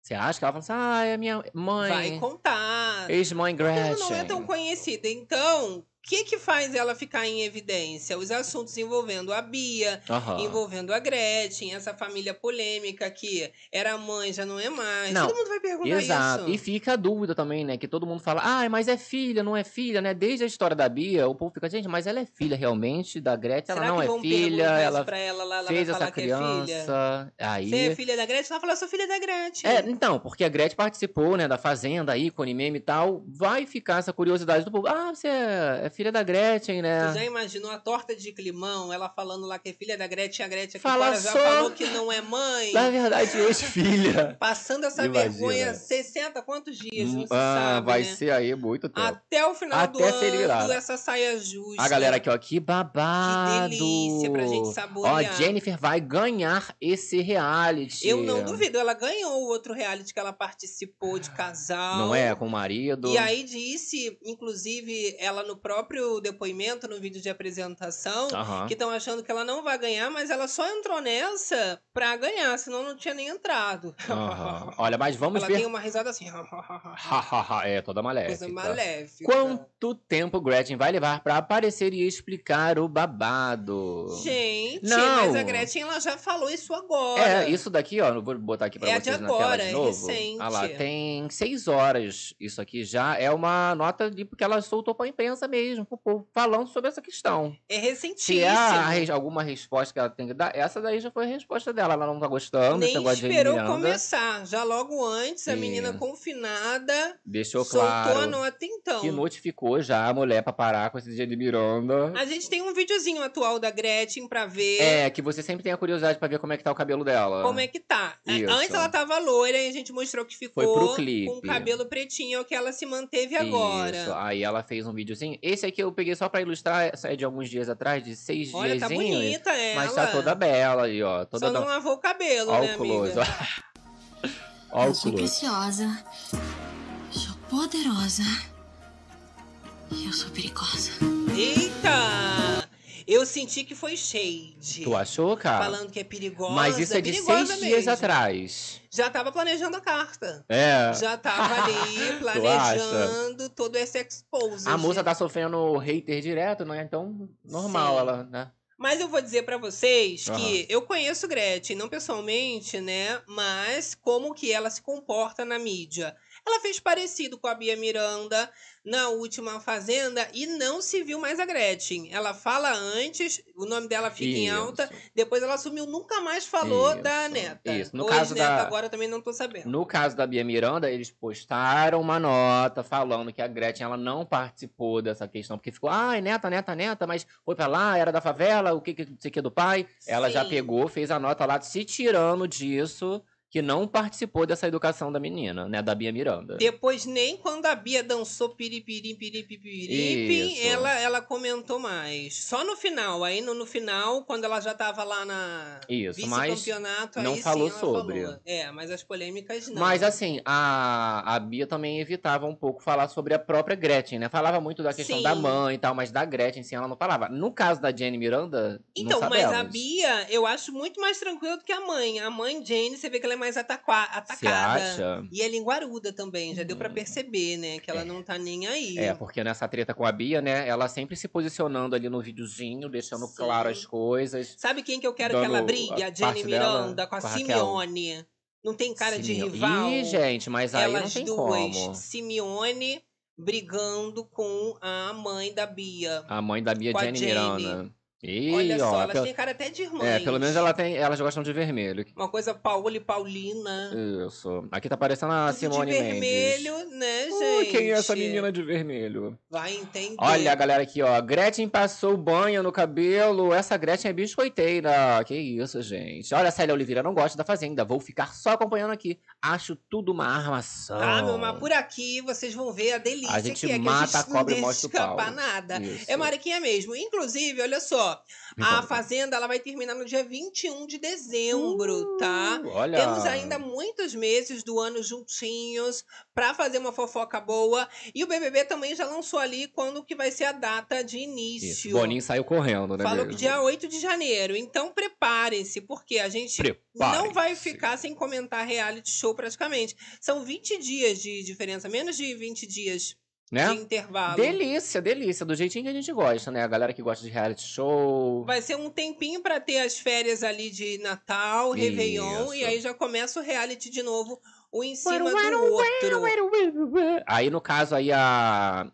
Você acha que ela fala assim, ah, é minha mãe. Vai contar. Ex-mãe Ela Gretchen. não é tão conhecida. Então, que que faz ela ficar em evidência? Os assuntos envolvendo a Bia, Aham. envolvendo a Gretchen, essa família polêmica que era mãe, já não é mais. Não, Todo mundo vai perguntar Exato. isso. E fica a dúvida também, né? Que todo mundo fala, ah, mas é filha, não é filha, né? Desde a história da Bia, o povo fica, gente, mas ela é filha realmente da Gretchen, Será ela não é filha, ela ela lá, ela fez falar essa que é filha? criança. Aí. Você é filha da Gretchen? Ela fala, sou filha da Gretchen. É, então, porque a Gretchen participou, né, da Fazenda, ícone, meme e tal, vai ficar essa curiosidade do povo. Ah, você é, é filha da Gretchen, Tu né? já imaginou a torta de climão, ela falando lá que é filha da Gretchen, a Gretchen aqui Fala já só. falou que não é mãe. Na verdade, ex-filha. Passando essa Imagina. vergonha 60 quantos dias, não se Ah, sabe, vai né? ser aí muito tempo. Até o final do Até ser ano, virada. essa saia justa. A galera aqui, ó, que babado. Que delícia pra gente saborear. Ó, Jennifer vai ganhar esse reality. Eu não duvido, ela ganhou o outro reality que ela participou de casal. Não é? Com o marido. E aí disse, inclusive, ela no próprio depoimento, no vídeo de apresentação, Aham. que estão achando que ela não vai ganhar, mas ela só entrou nessa pra ganhar, senão não tinha nem entrado. Aham. Olha, mas vamos ela ver. tem uma risada assim. é, toda maléfica. Coisa maléfica. Quanto tempo Gretchen vai levar pra aparecer e explicar o babado? Gente, Não. mas a Gretchen ela já falou isso agora. É, isso daqui, ó, eu vou botar aqui pra É de vocês na agora, tela de é novo. recente. Ah lá, tem seis horas. Isso aqui já é uma nota de porque ela soltou pra imprensa mesmo, pro povo, falando sobre essa questão. É Se recentíssimo. res- alguma resposta que ela tem que dar, essa daí já foi a resposta dela. Ela não tá gostando Nem esperou começar. Já logo antes, a menina confinada Deixou soltou claro a nota então. que notificou já a mulher pra parar com esse dia de Miranda. A gente tem um videozinho atual da Gretchen pra ver É, que você sempre tem a curiosidade pra ver como é que tá o cabelo dela. como é que tá. Isso. Antes ela tava loira e a gente mostrou que ficou com o cabelo pretinho, que ela se manteve agora. Isso, aí ela fez um videozinho. Esse aqui eu peguei só pra ilustrar, essa é de alguns dias atrás, de seis Olha, tá diazinhos. bonita ela. Mas tá toda bela aí, ó. Toda Só não da- lavou o cabelo, né, close, amiga? ó. O sou preciosa, sou poderosa e eu sou perigosa. Eita! Eu senti que foi shade. Tu achou, cara? Falando que é perigosa. Mas isso é de seis dias mesmo. atrás. Já tava planejando a carta. É. Já tava ali planejando todo esse expose. A moça tá sofrendo hater direto, né? Então, normal Sim. ela, né? Mas eu vou dizer pra vocês que Aham. eu conheço Gretchen, não pessoalmente, né? Mas como que ela se comporta na mídia. Ela fez parecido com a Bia Miranda na última Fazenda e não se viu mais a Gretchen. Ela fala antes, o nome dela fica em Isso. alta, depois ela sumiu, nunca mais falou da Isso, neta. isso. No Ou caso da- agora também não tô sabendo. No caso da Bia Miranda, eles postaram uma nota falando que a Gretchen ela não participou dessa questão, porque ficou, ai, neta, neta, neta, mas foi pra lá, era da favela, o que que que do pai. Ela já Sim. pegou, fez a nota lá se tirando disso, que não participou dessa educação da menina, né, da Bia Miranda. Depois, nem quando a Bia dançou piripiri, piripiri, ela, ela comentou mais. Só no final. Aí no, no final, quando ela já tava lá na Isso, mas vice-campeonato, não aí falou sim sobre. falou. É, mas as polêmicas não. Mas assim, a, a Bia também evitava um pouco falar sobre a própria Gretchen, né? Falava muito da questão Sim. da mãe e tal, mas da Gretchen, sim, ela não falava. No caso da Jenny Miranda, Então, mas a. Bia, eu acho muito mais tranquila do que a mãe. A mãe Jane, você vê que ela é mais ataqua- atacada. acha? E é linguaruda também, já deu pra perceber, né? Que ela não tá nem aí. É, porque nessa treta com a Bia, né? Ela sempre se posicionando ali no videozinho, deixando Sim. claro as coisas. Sabe quem que eu quero que ela brigue? a A Jenny dela Miranda com a, com a Raquel. Simeone. Não tem cara de Simio- rival? Ih, gente, mas aí não Elas tem duas, como. Simeone brigando com a mãe da Bia. A mãe da Bia Jenny Jenny. Miranda. Ih, Olha ó, só, elas pelo- têm cara até de irmãs. É, pelo menos ela tem, elas gostam de vermelho. Uma coisa Paola e Paulina. Isso. Aqui tá parecendo a Tudo Simone de Mendes. vermelho, né, Ui, gente? quem é essa menina de vermelho? Vai entender. Olha, galera, aqui, ó. Gretchen passou banho no cabelo. Essa Gretchen é biscoiteira. Que isso, gente. Olha, Célia Oliveira, não gosto da Fazenda. Vou ficar só acompanhando aqui. Acho tudo uma armação. Ah, meu, mas por aqui vocês vão ver a delícia A gente que é mata a a gente cobra e não mostra o pau. escapar nada. Isso. É Mariquinha mesmo. Inclusive, olha só, A. Fazenda ela vai terminar no dia 21 de dezembro, tá? Uh, olha. Temos ainda muitos meses do ano juntinhos pra fazer uma fofoca boa. E o BBB também já lançou ali quando que vai ser a data de Isso. início. Boninho saiu correndo, né? Falou que dia 8 de janeiro. Então preparem-se, porque a gente não vai ficar sem comentar reality show praticamente. São 20 dias de diferença, menos de 20 dias Né? de intervalo. Delícia, delícia. Do jeitinho que a gente gosta, né? A galera que gosta de reality show. Vai ser um tempinho pra ter as férias ali de Natal, Réveillon, e Isso. aí já começa o reality de novo, um em cima do outro. Aí, no caso, aí a.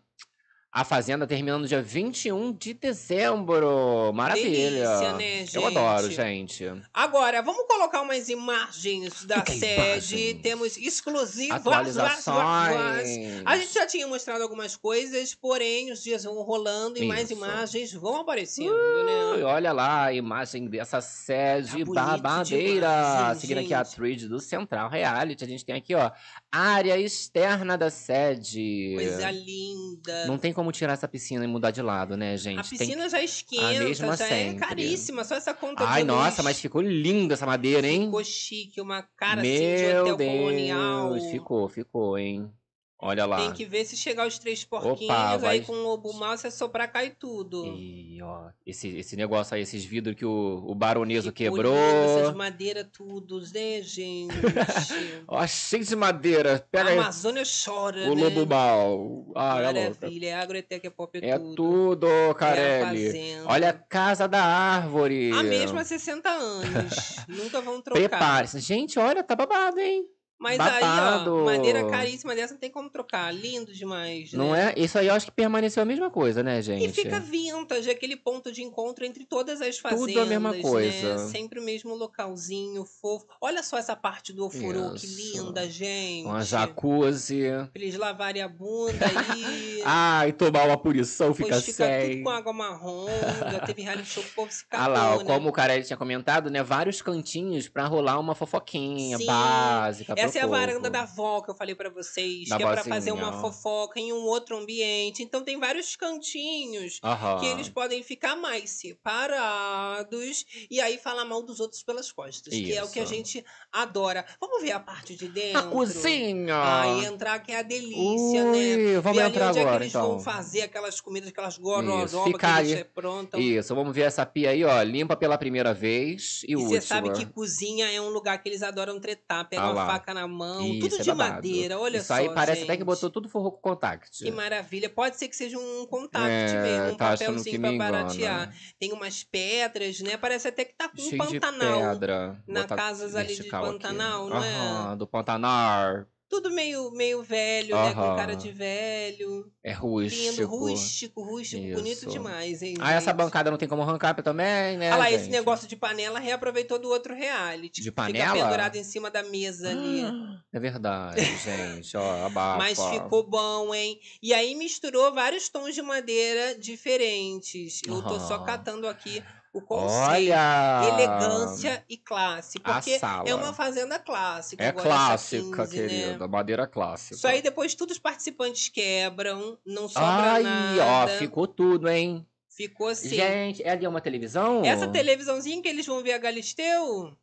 A Fazenda terminando no dia 21 de dezembro. Maravilha. Delícia, né, Eu adoro, gente? gente. Agora, vamos colocar umas imagens da Que sede. imagens? Temos exclusivas. Atualizações. A gente já tinha mostrado algumas coisas, porém os dias vão rolando e mais Isso. imagens vão aparecendo, Ui, né? olha lá a imagem dessa sede Tá babadeira. demais, Seguindo aqui a gente? thread do Central Reality, a gente tem aqui, ó, área externa da sede. Coisa linda. Não tem como tirar essa piscina e mudar de lado, né, gente? A Tem- piscina já esquenta, mesma já sempre. é caríssima, só essa conta Ai, de luz. nossa, mas ficou linda essa madeira, hein? Ficou chique, uma cara assim de Meu hotel Deus, colonial. ficou, ficou, hein? Olha lá. Tem que ver se chegar os três porquinhos, Opa, vai- aí com o lobo mal, se soprar, cai tudo. E, ó, esse, esse negócio aí, esses vidros que o, o baroneso Ficou quebrou. essas madeiras tudo, né, gente? Ó, cheio de madeira. A Pega aí. Amazônia chora, O né? lobo mal. Ai, é. Maravilha, é agroteca, é pop, é, É tudo. tudo, É a Carelli. Olha a casa da árvore. A mesma há 60 anos. Nunca vão trocar. Prepare-se. Gente, olha, tá babado, hein? Mas Babado. aí, ó, madeira caríssima dessa não tem como trocar. Lindo demais, né? Não é? Isso aí eu acho que permaneceu a mesma coisa, né, gente? E fica vintage, aquele ponto de encontro entre todas as fazendas. Tudo a mesma coisa. Né? Sempre o mesmo localzinho, fofo. Olha só essa parte do ofurô, que linda, gente. Uma jacuzzi. Pra eles lavarem a bunda aí. Ai, tomar uma punição, fica Depois fica sem. tudo com água marrom. Já teve reality show que o povo se Ah lá, ó, cagou, né? como o Carelli tinha comentado, né? Vários cantinhos pra rolar uma fofoquinha Sim. básica. Essa é a varanda da avó que eu falei pra vocês, Da que é pra fazer uma fofoca em um outro ambiente. Então tem vários cantinhos Aham. que eles podem ficar mais separados e aí falar mal dos outros pelas costas, que é o que a Isso. gente adora. Vamos ver a parte de dentro? A cozinha! Aí entrar que é a delícia, né? Ui, vamos ver ali entrar onde é que agora, eles então. vão fazer aquelas comidas, aquelas Isso, gorosobas que eles aí. aprontam. Isso, vamos ver essa pia aí, ó. Limpa pela primeira vez e, E última. você sabe que cozinha é um lugar que eles adoram tretar, pegar Ah uma lá. faca na mão, Isso, tudo é de babado. madeira, olha Isso só. aí parece até que gente. botou tudo forrou com contact. Que maravilha. Pode ser que seja um contact É, mesmo, um tá papelzinho pra baratear. Tem umas pedras, né? Parece até que tá com um Cheio de Pantanal. pedra. Na Botar casas ali de aqui. Pantanal, não é? Aham, do Pantanar. Tudo meio, meio velho, né? Com cara de velho. É rústico. Lindo, rústico, rústico, bonito Isso. demais, hein? Ah, essa bancada não tem como arrancar também, né? Olha lá, gente? esse negócio de panela reaproveitou do outro reality. De que Fica panela? pendurado em cima da mesa ali. É verdade, gente. Ó, abafa. Mas ficou bom, hein? E aí misturou vários tons de madeira diferentes. Eu tô só catando aqui o conceito. Olha! Elegância e classe. Porque é uma fazenda clássica. É clássica, 15, né? querida. Madeira clássica. Isso aí depois todos os participantes quebram, não sobra Ai, nada. ó, ficou tudo, hein? Ficou assim. Gente, é ali uma televisão? Essa televisãozinha que eles vão ver a Galisteu.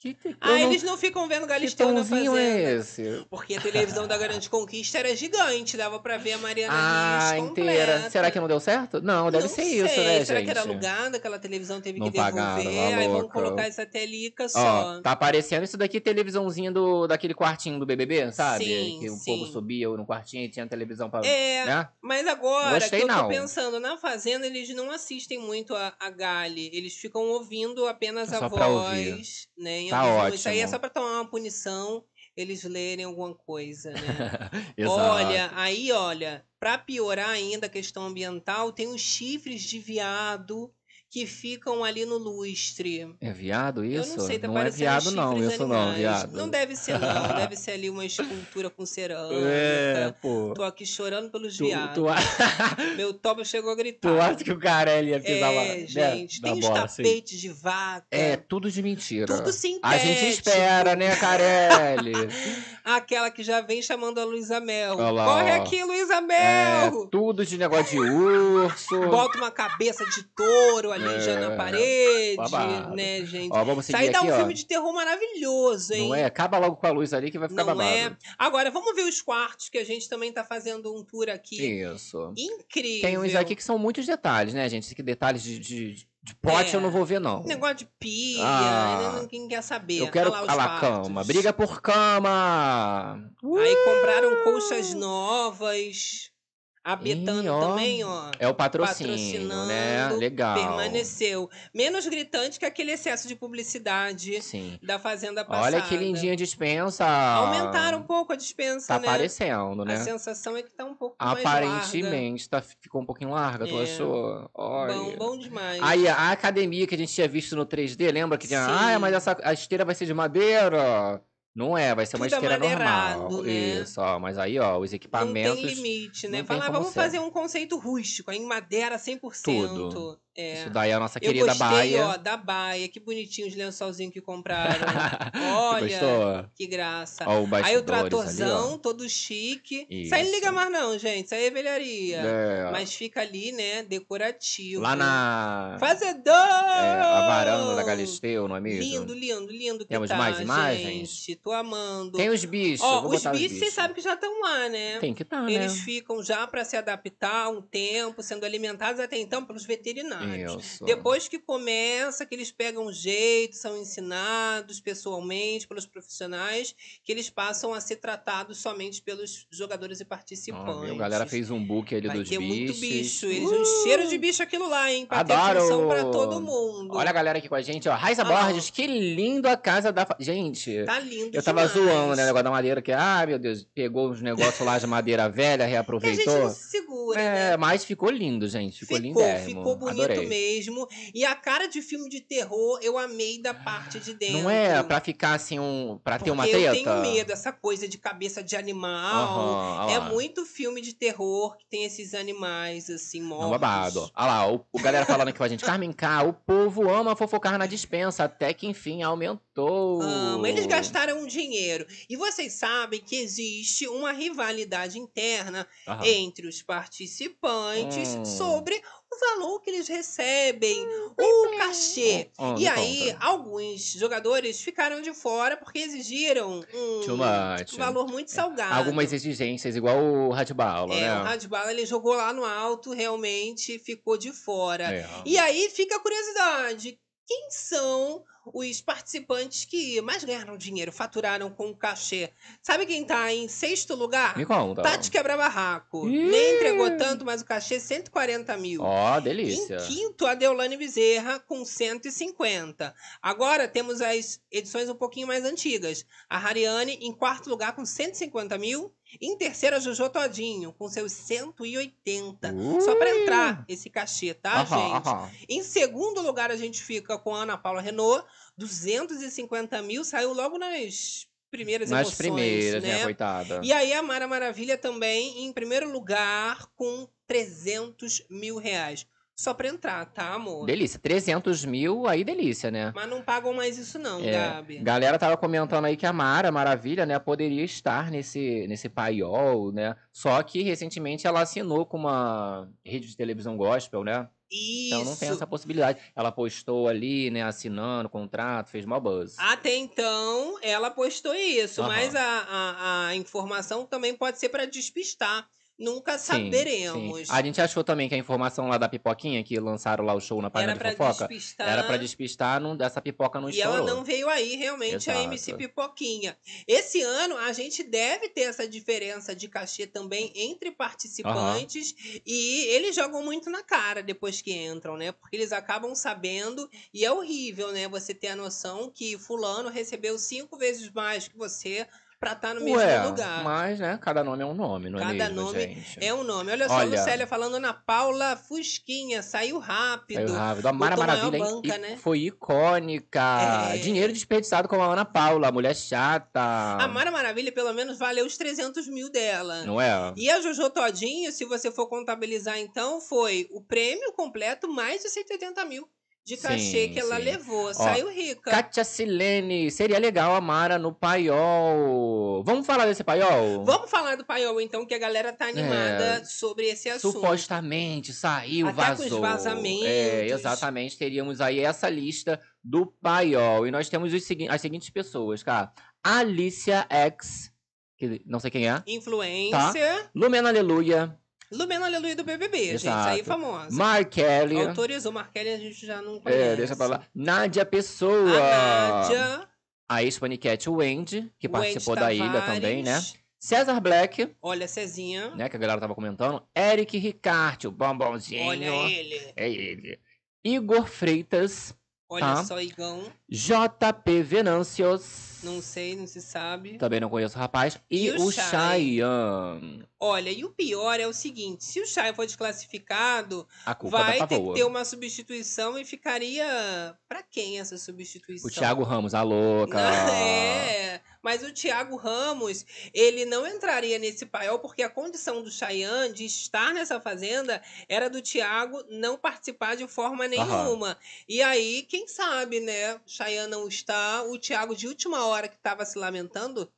Que te- Ah, não- eles não ficam vendo Que Galisteu na tomzinho fazenda. é esse? Porque a televisão da Grande Conquista era gigante, dava pra ver a Mariana Ah, Liz inteira. completa. Será que não deu certo? Não, deve Não ser sei. isso, né, Será gente? que era alugada, aquela televisão teve Não que pagaram, devolver, aí vão louca. colocar essa telica Ó, só. tá aparecendo isso daqui, televisãozinha do, daquele quartinho do BBB, sabe? Sim, que o sim. povo subia no quartinho e tinha televisão pra... É, né? mas agora Gostei, que eu tô não. pensando, na Fazenda eles não assistem muito a, a Gali, eles ficam ouvindo apenas É a voz, né? Tá alguns- Isso aí é ótimo. só pra tomar uma punição, eles lerem alguma coisa, né? Olha, aí olha, pra piorar ainda a questão ambiental, tem os chifres de viado que ficam ali no lustre. É viado isso? Eu não sei, tá é parecendo viado não, isso não, animais. viado. Não deve ser não, deve ser ali uma escultura com cerâmica. É, pô. Tô aqui chorando pelos Tu, viados. tu, Meu toba chegou a gritar. tu acha que o Carelli ia pisar lá? É, gente, tem os bola, assim? tapetes de vaca. É, tudo de mentira. Tudo sintético. A gente espera, né, Carelli? Aquela que já vem chamando a Luísa Mel. Olha lá, Corre aqui, Luísa é, Mel! tudo de negócio de urso. Bota uma cabeça de touro ali É, já na parede, babado. né, gente? Ó, vamos Isso aí dá um ó. filme de terror maravilhoso, hein? Não é? Acaba logo com a luz ali que vai ficar Não babado. é? Agora, vamos ver os quartos que a gente também tá fazendo um tour aqui. Isso. Incrível. Tem uns aqui que são muitos detalhes, né, gente? Aqui, detalhes de, de, de pote É. eu não vou ver, não. Negócio de pia, Ah. ninguém quer saber. Eu quero a quartos. cama. Briga por cama. Aí compraram colchas novas. A Betano ó. também, ó. É o patrocínio, patrocinando, né? Legal. Permaneceu. Menos gritante que aquele excesso de publicidade Sim. da Fazenda passada. Olha que lindinha a dispensa. Aumentaram um pouco a dispensa, Tá né? aparecendo, né? A sensação é que tá um pouco mais larga. Aparentemente tá, ficou um pouquinho larga, tu É. achou? Olha. Bom, bom demais. Aí a academia que a gente tinha visto no 3D, lembra que tinha. Sim. Ah, mas essa, a esteira vai ser de madeira. Não é, vai ser uma Tudo amadeirado, normal. né? Isso, ó. Mas aí, ó, os Não equipamentos. tem limite, né? não Falar, como vamos ser. fazer um conceito rústico, em madeira 100%. Tudo. É. Isso daí é a nossa Eu querida gostei, Baia. ó, da baia. Que bonitinho os lençolzinhos que compraram. Olha, que graça. Ó, Aí o ali, tratorzão, ó. todo chique. Isso aí não Isso. liga mais não, gente. Isso aí é velharia. É. Mas fica ali, né, decorativo. Lá na. Fazedor! é, a varanda da Galisteu, não é mesmo? Lindo, lindo, lindo que Temos tá, mais imagens? gente. Tô amando. Tem os bichos. Ó, os bichos, vocês sabem que já estão lá, né? Tem que estar, né? Eles ficam já para se adaptar um tempo, sendo alimentados até então pelos veterinários. Isso. Depois que começa, que eles pegam jeito, são ensinados pessoalmente pelos profissionais, que eles passam a ser tratados somente pelos jogadores e participantes. A galera fez um book ali Vai dos ter bichos. muito bicho. Eles um cheiro de bicho aquilo lá, hein? Pra ter Adoro! função pra todo mundo. Olha a galera aqui com a gente, ó. Raiza Ah. Borges, que lindo a casa da. Gente, Tá lindo eu tava demais. zoando, né? O negócio da madeira, que, ah, meu Deus, pegou os negócios lá de madeira velha, E a gente reaproveitou. não se segura, É, né? mas ficou lindo, gente. Ficou, Ficou, lindérrimo. ficou bonito Adorei. mesmo. E a cara de filme de terror eu amei da parte de dentro. Não é pra ficar assim, um. pra ter uma Porque treta? Eu tenho medo, essa coisa de cabeça de animal. Olha é muito filme de terror que tem esses animais, assim, mortos. um babado. Olha lá, o, o galera falando aqui com a gente. Carmen K, o povo ama fofocar na dispensa, até que enfim aumentou. Ama. Eles gastaram um dinheiro. E vocês sabem que existe uma rivalidade interna Aham. entre os participantes Hum. sobre o valor que eles recebem, o cachê. Hum, E aí, conta. alguns jogadores ficaram de fora porque exigiram um valor muito salgado. Algumas exigências, igual o Ratbala, É, né? o Radbala ele jogou lá no alto, realmente ficou de fora. É. E aí fica a curiosidade: quem são os participantes que mais ganharam dinheiro, faturaram com o cachê? Sabe quem tá em sexto lugar? Me conta. Tati Quebra-Barraco. Nem entregou tanto, mas o cachê 140 mil. Ó, delícia. Em quinto, a Deolane Bezerra com 150. Agora temos as edições um pouquinho mais antigas. A Hariane em quarto lugar com 150 mil. Em terceiro, a Jojo Todinho com seus 180. Só para entrar esse cachê, tá, Uh! Aham, gente? aham. Em segundo lugar, a gente fica com a Ana Paula Renault, 250 mil. Saiu logo nas primeiras Nas emoções, primeiras, né? né, coitada? E aí a Mara Maravilha também em primeiro lugar com 300 mil reais. Só pra entrar, tá, amor? Delícia. 300 mil, aí delícia, né? Mas não pagam mais isso não, É, Gabi. galera tava comentando aí que a Mara Maravilha, né, poderia estar nesse, nesse paiol, né? Só que recentemente ela assinou com uma rede de televisão gospel, né? Isso. Então não tem essa possibilidade. Ela postou ali, né, assinando o contrato, fez mó buzz. Até então, ela postou isso, Aham. mas a, a, a informação também pode ser pra despistar. Nunca Sim, saberemos. sim. A gente achou também que a informação lá da pipoquinha, que lançaram lá o show na página Era de fofoca, despistar. era pra despistar, não, essa pipoca não E estourou. ela não veio aí, realmente, a Exato. MC Pipoquinha. Esse ano, a gente deve ter essa diferença de cachê também entre participantes. E eles jogam muito na cara depois que entram, né? Porque eles acabam sabendo. E é horrível, né? Você ter a noção que Fulano recebeu cinco vezes mais que você pra estar no mesmo Ué, lugar. mas, né, cada nome é um nome, não é Cada mesmo, nome gente? É um nome. Olha só, Olha. Lucélia falando na Paula Fusquinha. Saiu rápido. Saiu rápido. A Mara Maravilha banca, né? foi icônica. É. Dinheiro desperdiçado com a Ana Paula, mulher chata. A Mara Maravilha, pelo menos, valeu os 300 mil dela. Não é? E a Jojo Todinho, se você for contabilizar, então, foi o prêmio completo mais de 180 mil de cachê Sim, que ela sim. levou. Ó, Saiu rica. Kátia Silene, seria legal a Mara no paiol. Vamos falar desse paiol? Vamos falar do paiol, então, que a galera tá animada É. sobre esse assunto. Supostamente saiu, Até com os vazou. vazamentos. É, exatamente. Teríamos aí essa lista do paiol. E nós temos os segui- as seguintes pessoas, cara. Alicia X, que não sei quem é. Influência. Lumena Aleluia. Lumena Aleluia do BBB, gente. Isso aí é Exato. famosa. Markelly. Autorizou. Markelly a gente já não conhece. É, deixa pra lá. Nádia Pessoa. A Nádia. A ex-paniquete Wendy, que Wendy participou da ilha também, né? César Black, Olha, Cezinha. né? Que a galera tava comentando. Eric Ricarte, o bombonzinho. Olha ele. É ele. Igor Freitas. Olha tá? só, Igão. JP Venâncios. Não sei, não se sabe. Também não conheço o rapaz. E, E o o Chay. Chayanne. Olha, e o pior é o seguinte: se o Chay for desclassificado, culpa vai ter que ter uma substituição e ficaria. Pra quem essa substituição? O Thiago Ramos, a louca. É, mas o Thiago Ramos, ele não entraria nesse paiol porque a condição do Chayanne de estar nessa fazenda era do Thiago não participar de forma nenhuma. E aí, quem sabe, né? Chayanne não está, o Thiago de última hora que estava se lamentando,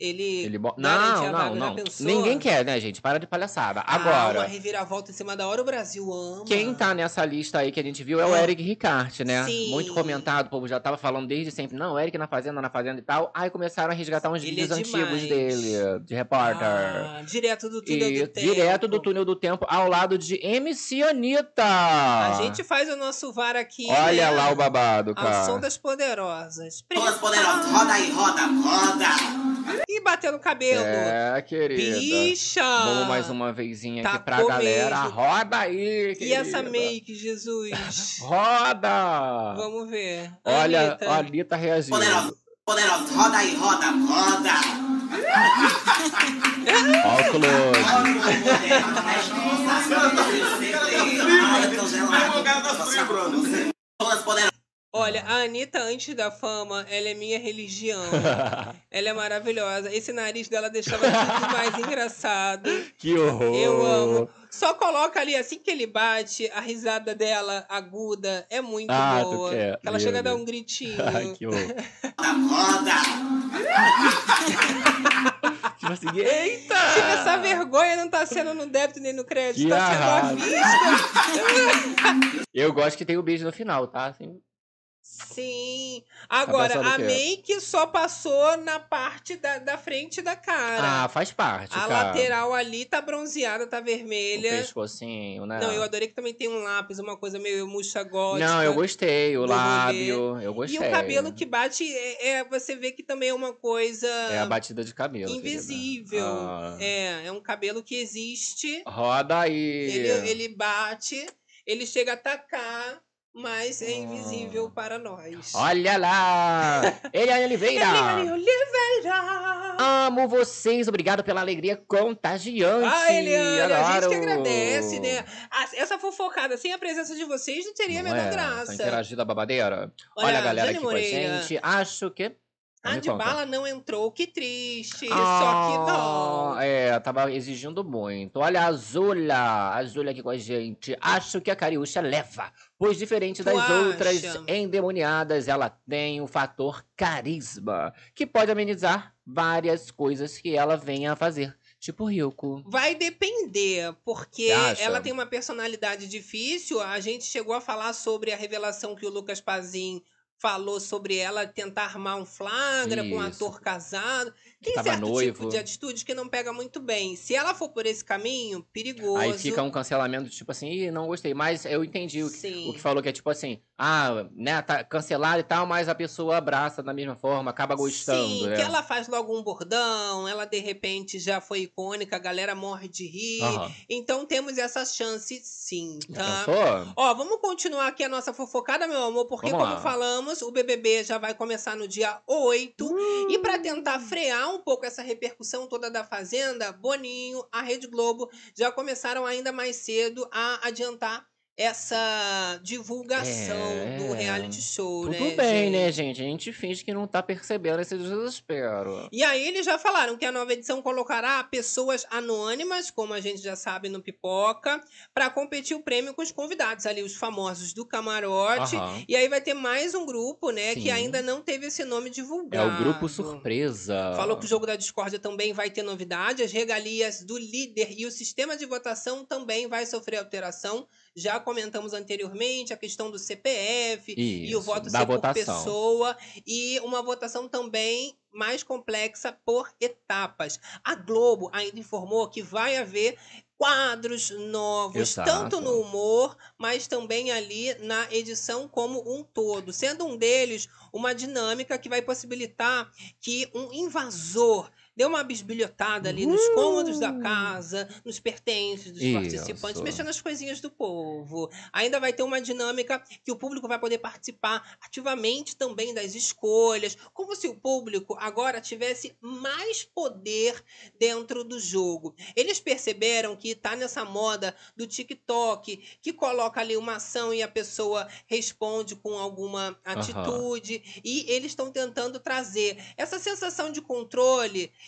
ele, Ele bo... garantia Não, a não, não. Ninguém quer, né, gente? Para de palhaçada. Ah, Agora. uma reviravolta em cima da hora, o Brasil ama. Quem tá nessa lista aí que a gente viu é o Ah. Eric Ricarte, né? Sim. Muito comentado, o povo já tava falando desde sempre. Não, Eric na fazenda, na fazenda e tal. Aí começaram a resgatar uns Ele vídeos é antigos dele, de repórter. Ah, direto do túnel e do tempo. direto do túnel do tempo, ao lado de MC Anitta. A gente faz o nosso VAR aqui. Olha né? lá o babado, Ao som cara. das poderosas. Todas poderosas, roda aí, roda, roda. E bater no cabelo. É, querida. Bicha! Vamos mais uma vezinha aqui pra Tacou galera. mesmo. Roda aí, E querida. essa make, Jesus? Roda! Vamos ver. Olha, a Anitta reagindo. Poderosa, poderosa, roda aí, roda, roda. Ó o close. Todas poderosas. Olha, a Anitta, antes da fama, ela é minha religião. ela é maravilhosa. Esse nariz dela deixava tudo mais engraçado. Que horror. Eu amo. Só coloca ali, assim que ele bate, a risada dela aguda é muito Ah, tu boa. quer, Ela chega a dar um gritinho. Ai, que horror. Roda. Tipo assim, eita! Tipo, essa vergonha não tá sendo no débito nem no crédito, Que tá sendo à vista. Eu gosto que tem o beijo no final, tá? Assim, Sim. Agora, pensando o a make só passou na parte da, da frente da cara. ah, faz parte, a cara. lateral ali tá bronzeada, tá O vermelha. pescocinho, né? Não, eu adorei que também tem um lápis, uma coisa meio murcha gótica. Não, eu gostei. O rolê. lábio, eu E gostei. o cabelo que bate, é, é- você vê que também é uma coisa É a batida de cabelo. invisível. Ah. É, é um cabelo que existe. Roda aí. Ele, ele bate, ele chega a atacar, mas é invisível para nós. Olha lá! Eliane Oliveira! Eliane Oliveira! Amo vocês, obrigado pela alegria contagiante. Ah, Eliane, a gente Adoro. que agradece, né? Ah, Essa fofocada sem a presença de vocês não teria a Não menor é? graça. Essa interagida babadeira. Olha, Olha, a galera Jane aqui Moreira. com a gente. Acho que A me de bala não entrou, que triste. Só que Ah, não. É, tava exigindo muito. Olha a Azula, a Azula aqui com a gente. Acho que a Cariúcha leva, pois diferente Tu das outras acha? endemoniadas, ela tem o fator carisma, que pode amenizar várias coisas que ela venha a fazer. Tipo Ryuko. Vai depender, porque ela tem uma personalidade difícil. A gente chegou a falar sobre a revelação que o Lucas Pazin falou sobre ela tentar armar um flagra com um Isso. ator casado. Tem tava certo noivo. tipo de atitudes que não pega muito bem. Se ela for por esse caminho, perigoso. Aí fica um cancelamento, tipo assim, Ih, não gostei. Mas eu entendi o que, o que falou, que é tipo assim, ah, né, tá cancelado e tal, mas a pessoa abraça da mesma forma, acaba gostando, Sim, né? que ela faz logo um bordão, ela de repente já foi icônica, a galera morre de rir. Então temos essa chance sim, tá? pensou? Ó, vamos continuar aqui a nossa fofocada, meu amor, porque Vamos como lá. falamos, o BBB já vai começar no dia 8. E Hum. pra tentar frear um pouco essa repercussão toda da Fazenda, Boninho, a Rede Globo já começaram ainda mais cedo a adiantar essa divulgação É. do reality show, Tudo né? bem, gente? né, gente? A gente finge que não tá percebendo esse desespero. E aí eles já falaram que a nova edição colocará pessoas anônimas, como a gente já sabe no Pipoca, pra competir o prêmio com os convidados ali, os famosos do camarote. Aham. E aí vai ter mais um grupo, né, que Sim. ainda não teve esse nome É divulgado. o grupo surpresa. Falou que o jogo da discórdia também vai ter novidade, as regalias do líder e o sistema de votação também vai sofrer alteração. Já comentamos anteriormente a questão do CPF e o Isso, voto ser por votação. pessoa e uma votação também mais complexa por etapas. A Globo ainda informou que vai haver quadros novos, Exato. tanto no humor, mas também ali na edição como um todo, sendo um deles uma dinâmica que vai possibilitar que um invasor dê uma bisbilhotada ali nos cômodos da casa, nos pertences dos Isso. participantes, mexendo nas coisinhas do povo. Ainda vai ter uma dinâmica que o público vai poder participar ativamente também das escolhas, como se o público agora tivesse mais poder dentro do jogo. Eles perceberam que tá nessa moda do TikTok, que coloca ali uma ação e a pessoa responde com alguma atitude, e eles estão tentando trazer essa sensação de controle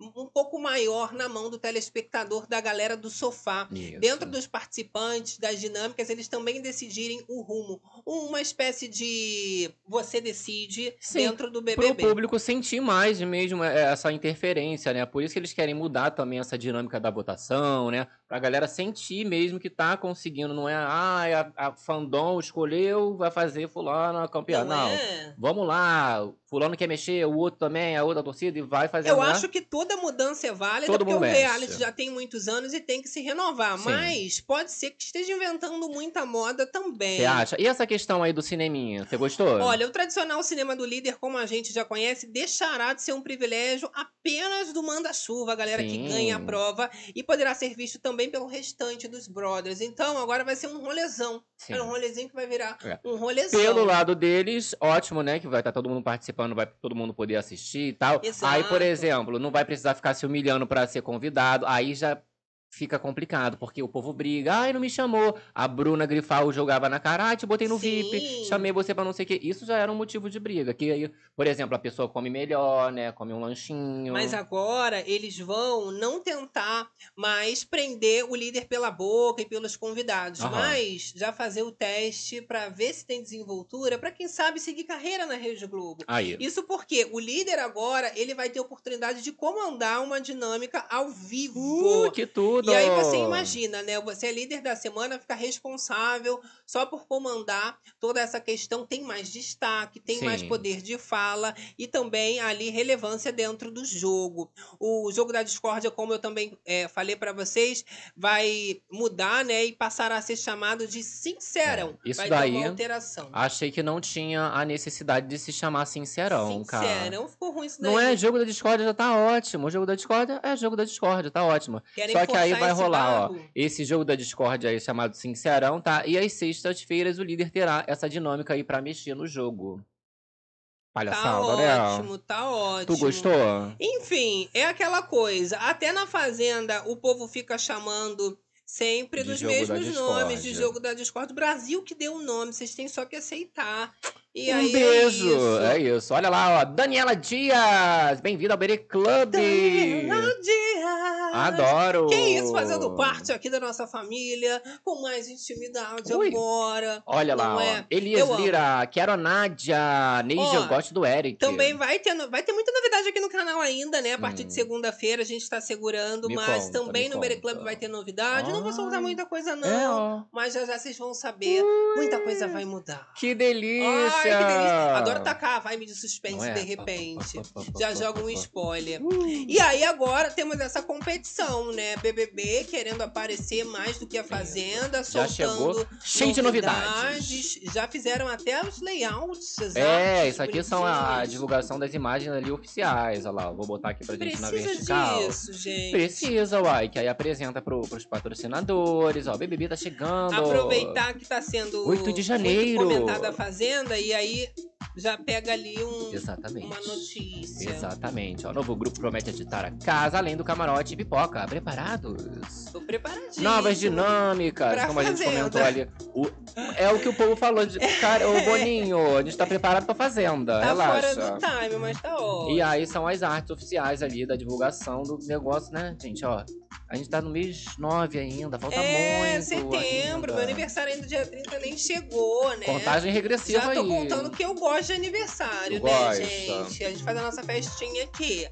um pouco maior na mão do telespectador, da galera do sofá. Isso. Dentro dos participantes, das dinâmicas, eles também decidirem o rumo. Uma espécie de você decide Sim, dentro do BBB. público sentir mais mesmo é, essa interferência, né? Por isso que eles querem mudar também essa dinâmica da votação, né? Pra galera sentir mesmo que tá conseguindo, não é, ah, a, a fandom escolheu, vai fazer fulano campeão. Não Não, é? vamos lá, fulano quer mexer, o outro também, a outra torcida, e vai fazer Eu né? acho que toda mudança é válida, Todo porque o reality já tem muitos anos e tem que se renovar. Sim. Mas pode ser que esteja inventando muita moda também. Você acha? E essa questão aí do cineminha, você gostou? Olha, o tradicional cinema do líder, como a gente já conhece, deixará de ser um privilégio apenas do manda-chuva, a galera que Sim. ganha a prova, e poderá ser visto também pelo restante dos brothers. Então, agora vai ser um rolezão. Sim. É um rolezinho que vai virar É. um rolezão. Pelo lado deles, ótimo, né? Que vai estar todo mundo participando, vai todo mundo poder assistir e tal. Aí, por Exato. exemplo, não vai precisar ficar se humilhando pra ser convidado. Aí já fica complicado, porque o povo briga. Ai, não me chamou. A Bruna Grifal jogava na cara. Ah, te botei no VIP. Sim. Chamei você pra não sei o quê. Isso já era um motivo de briga. Que aí, por exemplo, a pessoa come melhor, né? Come um lanchinho. Mas agora eles vão não tentar mais prender o líder pela boca e pelos convidados, Aham. mas já fazer o teste pra ver se tem desenvoltura, pra quem sabe seguir carreira na Rede Globo. Aí. Isso porque o líder agora ele vai ter oportunidade de comandar uma dinâmica ao vivo. Uh, que tudo! E aí você imagina, né? Você é líder da semana, fica responsável só por comandar toda essa questão, tem mais destaque, tem mais Sim. poder de fala e também ali relevância dentro do jogo. O jogo da discórdia, como eu também é, falei pra vocês, vai mudar, né? E passará a ser chamado de Sincerão. É, isso vai daí- uma alteração. Achei que não tinha a necessidade de se chamar Sincerão, cara. Sincerão ficou ruim isso daí. Não é jogo da discórdia, já tá ótimo. O jogo da discórdia é jogo da discórdia, tá ótimo. Querem Só que aí forçar vai rolar, ó. barro. Esse jogo da discórdia aí chamado Sincerão, tá? E às sextas-feiras o líder terá essa dinâmica aí pra mexer no jogo. Tá Palhaçada, né? ótimo, tá ótimo. Tu gostou? Enfim, é aquela coisa. Até na Fazenda, o povo fica chamando sempre De dos mesmos nomes de jogo da Discord. O Brasil que deu o nome, vocês têm só que aceitar. E um aí beijo. é É isso. isso. Olha lá, ó. Daniela Dias. Bem-vinda ao Bere Club. Daniela Dias. Adoro. Que isso, fazendo parte aqui da nossa família, com mais intimidade Ui. agora. Olha lá, não ó. é? Elias Eu amo. Lira, quero a Nádia. Neide, Ó, eu gosto do Eric. Também vai ter, no- vai ter muita novidade aqui no canal ainda, né? A partir Hum. de segunda-feira a gente tá segurando, Me mas conta, também no Bere conta. Club vai ter novidade. Não vou soltar muita coisa, não. É. Mas já já vocês vão saber. Muita coisa vai mudar. Que delícia. Ai, que delícia. Adoro tacar a vibe de suspense é? de repente. Já joga um spoiler. E aí agora temos essa competição, né? BBB querendo aparecer mais do que a Fazenda, Já soltando chegou cheio de novidades. Já fizeram até os layouts. as É, isso aqui são a divulgação das imagens ali oficiais. Olha lá, vou botar aqui pra gente na Precisa vertical. disso, gente. Precisa, uai, que aí apresenta pro, pros patrocinadores, ó, BBB tá chegando. Aproveitar que tá sendo 8 de janeiro. comentada a Fazenda e aí já pega ali um, Exatamente. uma notícia. Exatamente, ó, novo grupo promete editar a casa além do camarote e pipoca. Preparados? Tô preparadinho. Novas dinâmicas, como a gente comentou ali. O- é o que o povo falou de cara, ô Boninho, a gente tá preparado pra fazenda, Tá relaxa. fora do time, mas tá ótimo. E aí são as artes oficiais ali da divulgação do negócio, né, gente, ó. A gente tá no mês 9 ainda, falta é, muito. setembro, ainda. meu aniversário ainda dia 30 nem chegou, né? Contagem regressiva Já tô aí. contando que eu gosto de aniversário, né, gosta? gente? A gente faz a nossa festinha aqui.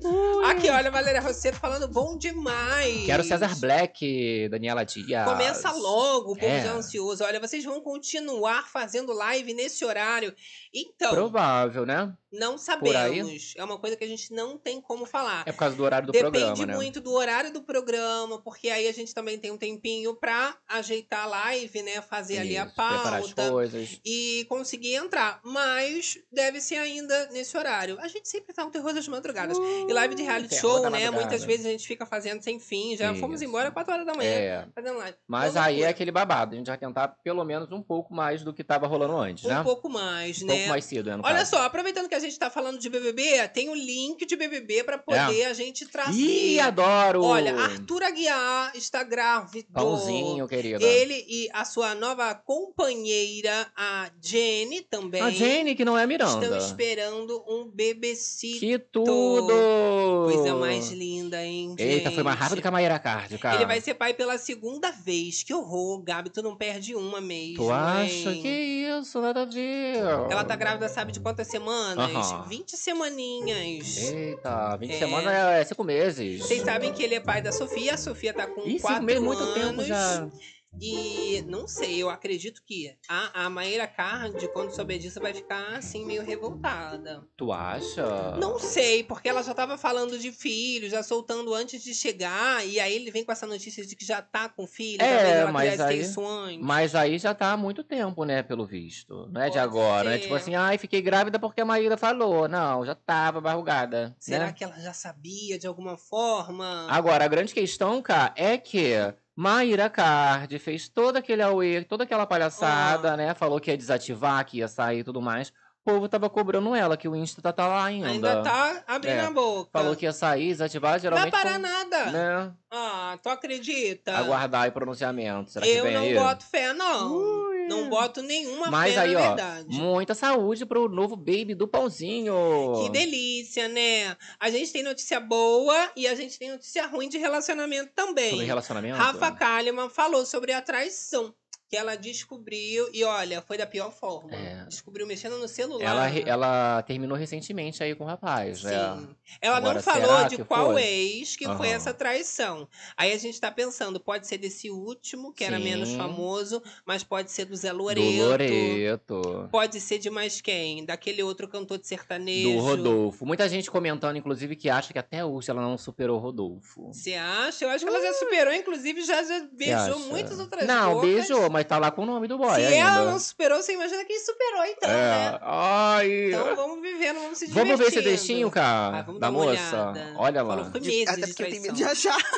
Aqui, olha, Valéria Rosseto falando bom demais. Quero César Black, Daniela Dias. Começa logo, o povo É. já ansioso. Olha, vocês vão continuar fazendo live nesse horário. Então, Provável, né? não sabemos. É uma coisa que a gente não tem como falar. É por causa do horário do Depende programa, né? muito do horário do programa, porque aí a gente também tem um tempinho pra ajeitar a live, né? Fazer ali a Isso, preparar as pauta coisas. e conseguir entrar. Mas deve ser ainda nesse horário. A gente sempre tá um terror das madrugadas. e live de reality terror show, né? Muitas vezes a gente fica fazendo sem fim. Já fomos Isso. embora 4 horas da manhã É. fazendo live. Mas aí é aquele babado. A gente vai tentar pelo menos um pouco mais do que tava rolando antes, né? Um pouco mais, Um né? pouco mais cedo, né? Olha caso. só, aproveitando que a gente tá falando de BBB, tem o link de BBB pra poder a gente trazer. É. Ih, adoro! Olha, Arthur Aguiar está grávido. Pãozinho, querida. Ele e a sua nova companheira, a Jenny, também. A Jenny, que não é a Miranda. Estão esperando um bebecito. Que tudo! Coisa mais linda, hein, Eita, foi mais rápido que a Maíra Card, cara. Ele vai ser pai pela segunda vez. Que horror, Gabi, tu não perde uma mesmo. Tu acha? hein? Que isso, nada ver. Ela tá grávida, sabe de quantas semanas? Aham. 20 semaninhas. Eita, 20 É. semanas é 5 meses. Vocês sabem que ele é pai da Sofia. A Sofia tá com Ih, 4 cinco meses, muito anos. tempo já. E não sei, eu acredito que a, a Maíra Card, quando souber disso, vai ficar assim, meio revoltada. Tu acha? Não sei, porque ela já tava falando de filho, já soltando antes de chegar, e aí ele vem com essa notícia de que já tá com filho, É, ela mas aí- isso antes. Mas aí já tá há muito tempo, né, pelo visto. Não é de Pode agora, né? Tipo assim, ai, fiquei grávida porque a Maíra falou. Não, já tava barrugada. Será né? que ela já sabia de alguma forma? Agora, a grande questão, cara, é que Maíra Card fez todo aquele auê, toda aquela Ah. palhaçada, né? Falou que ia desativar, que ia sair e tudo mais. O povo tava cobrando ela, que o Insta tá, tá lá ainda. Ainda tá abrindo É, a boca. Falou que ia sair, desativar, Vai geralmente. parar com- nada. Né? Ah, tu acredita? Aguardar aí pronunciamento. Será que Eu vem não aí? boto fé, não. Não boto nenhuma Mas fé aí, ó, muita saúde pro novo baby do pãozinho. Que delícia, né? A gente tem notícia boa e a gente tem notícia ruim de relacionamento também. Sobre relacionamento? Rafa Kalimann falou sobre a traição que ela descobriu e olha, foi da pior forma. É. Descobriu mexendo no celular. Ela, re- ela terminou recentemente aí com o rapaz, né? Sim. Ela Agora, não falou de qual foi? ex que foi Aham. essa traição. Aí a gente tá pensando, pode ser desse último, que era Sim. menos famoso, mas pode ser do Zé Do Loreto. Loreto. Pode ser de mais quem? Daquele outro cantor de sertanejo. Do Rodolfo. Muita gente comentando, inclusive, que acha que até hoje ela não superou o Rodolfo. Você acha? Eu acho que ela já superou, inclusive já, já beijou muitas outras Não, bocas. beijou, mas tá lá com o nome do boy Se ainda. ela não superou, você imagina quem superou, então, é. né? Ai. Então vamos vivendo, vamos se divertindo. Vamos ver esse textinho, cara, Ah, vamos da moça. olhada. Olha Falou lá. que foi meses Até de porque eu tenho medo de achar.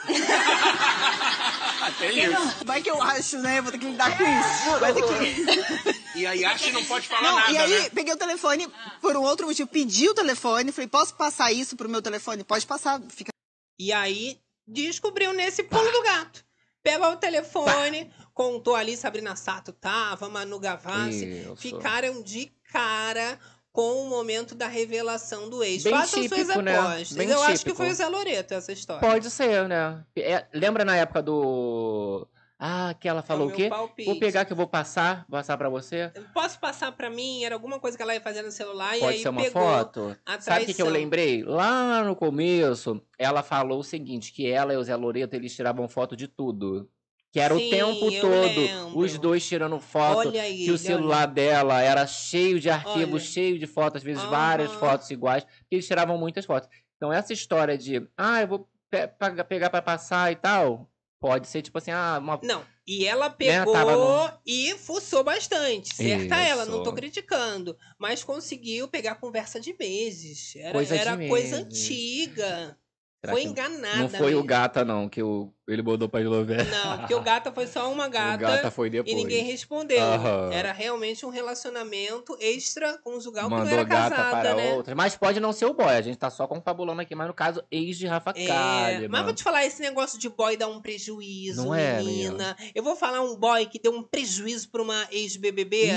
Tem isso. Vai que eu acho, né? Vou ter que lidar com isso. Vai ter que... E aí acha e não pode falar Não, nada, e aí, né? peguei o telefone por um outro motivo. Pedi o telefone, falei, posso passar isso pro meu telefone? Pode passar, fica. E aí, descobriu nesse pulo do gato. Pega o telefone, contou ali, Sabrina Sato tava, Manu Gavassi, Isso. ficaram de cara com o momento da revelação do ex. Bem Façam suas típico, né? apostas. Bem Eu acho que típico. foi o Zé Loreto essa história. Pode ser, né? É, lembra na época do. Ah, que ela falou É o o quê? palpite. Vou pegar que eu vou passar, passar pra você. Posso passar pra mim? Era alguma coisa que ela ia fazer no celular e Pode aí ser uma pegou foto. Sabe o que, que eu lembrei? Lá no começo, ela falou o seguinte: que ela e o Zé Loreto eles tiravam foto de tudo. Que era Sim, o tempo todo, lembro. os dois tirando foto. Olha aí, que o olha. celular dela era cheio de arquivos, Olha. cheio de fotos, às vezes várias Aham. fotos iguais, porque eles tiravam muitas fotos. Então, essa história de, ah, eu vou pe- pegar pra passar e tal, pode ser tipo assim, ah, uma. Não, e ela pegou Né, tava e fuçou bastante. Certa ela, não tô Isso. criticando. Mas conseguiu pegar conversa de meses. Era Coisa era coisa meses. antiga. Será foi enganada. Não foi o mesmo. gata, não, que o, ele mandou pra Eslovênia. Não, porque o gata foi só uma gata. O gata foi depois. E ninguém respondeu. Aham. Era realmente um relacionamento extra-conjugal que não Mandou era gata casada, para né? outras. Mas pode não ser o boy, a gente tá só confabulando aqui, mas no caso, ex de Rafa É, Kalimann. mas vou te falar, esse negócio de boy dá um prejuízo, Não é, menina. Eu vou falar um boy que deu um prejuízo pra uma ex-BBB.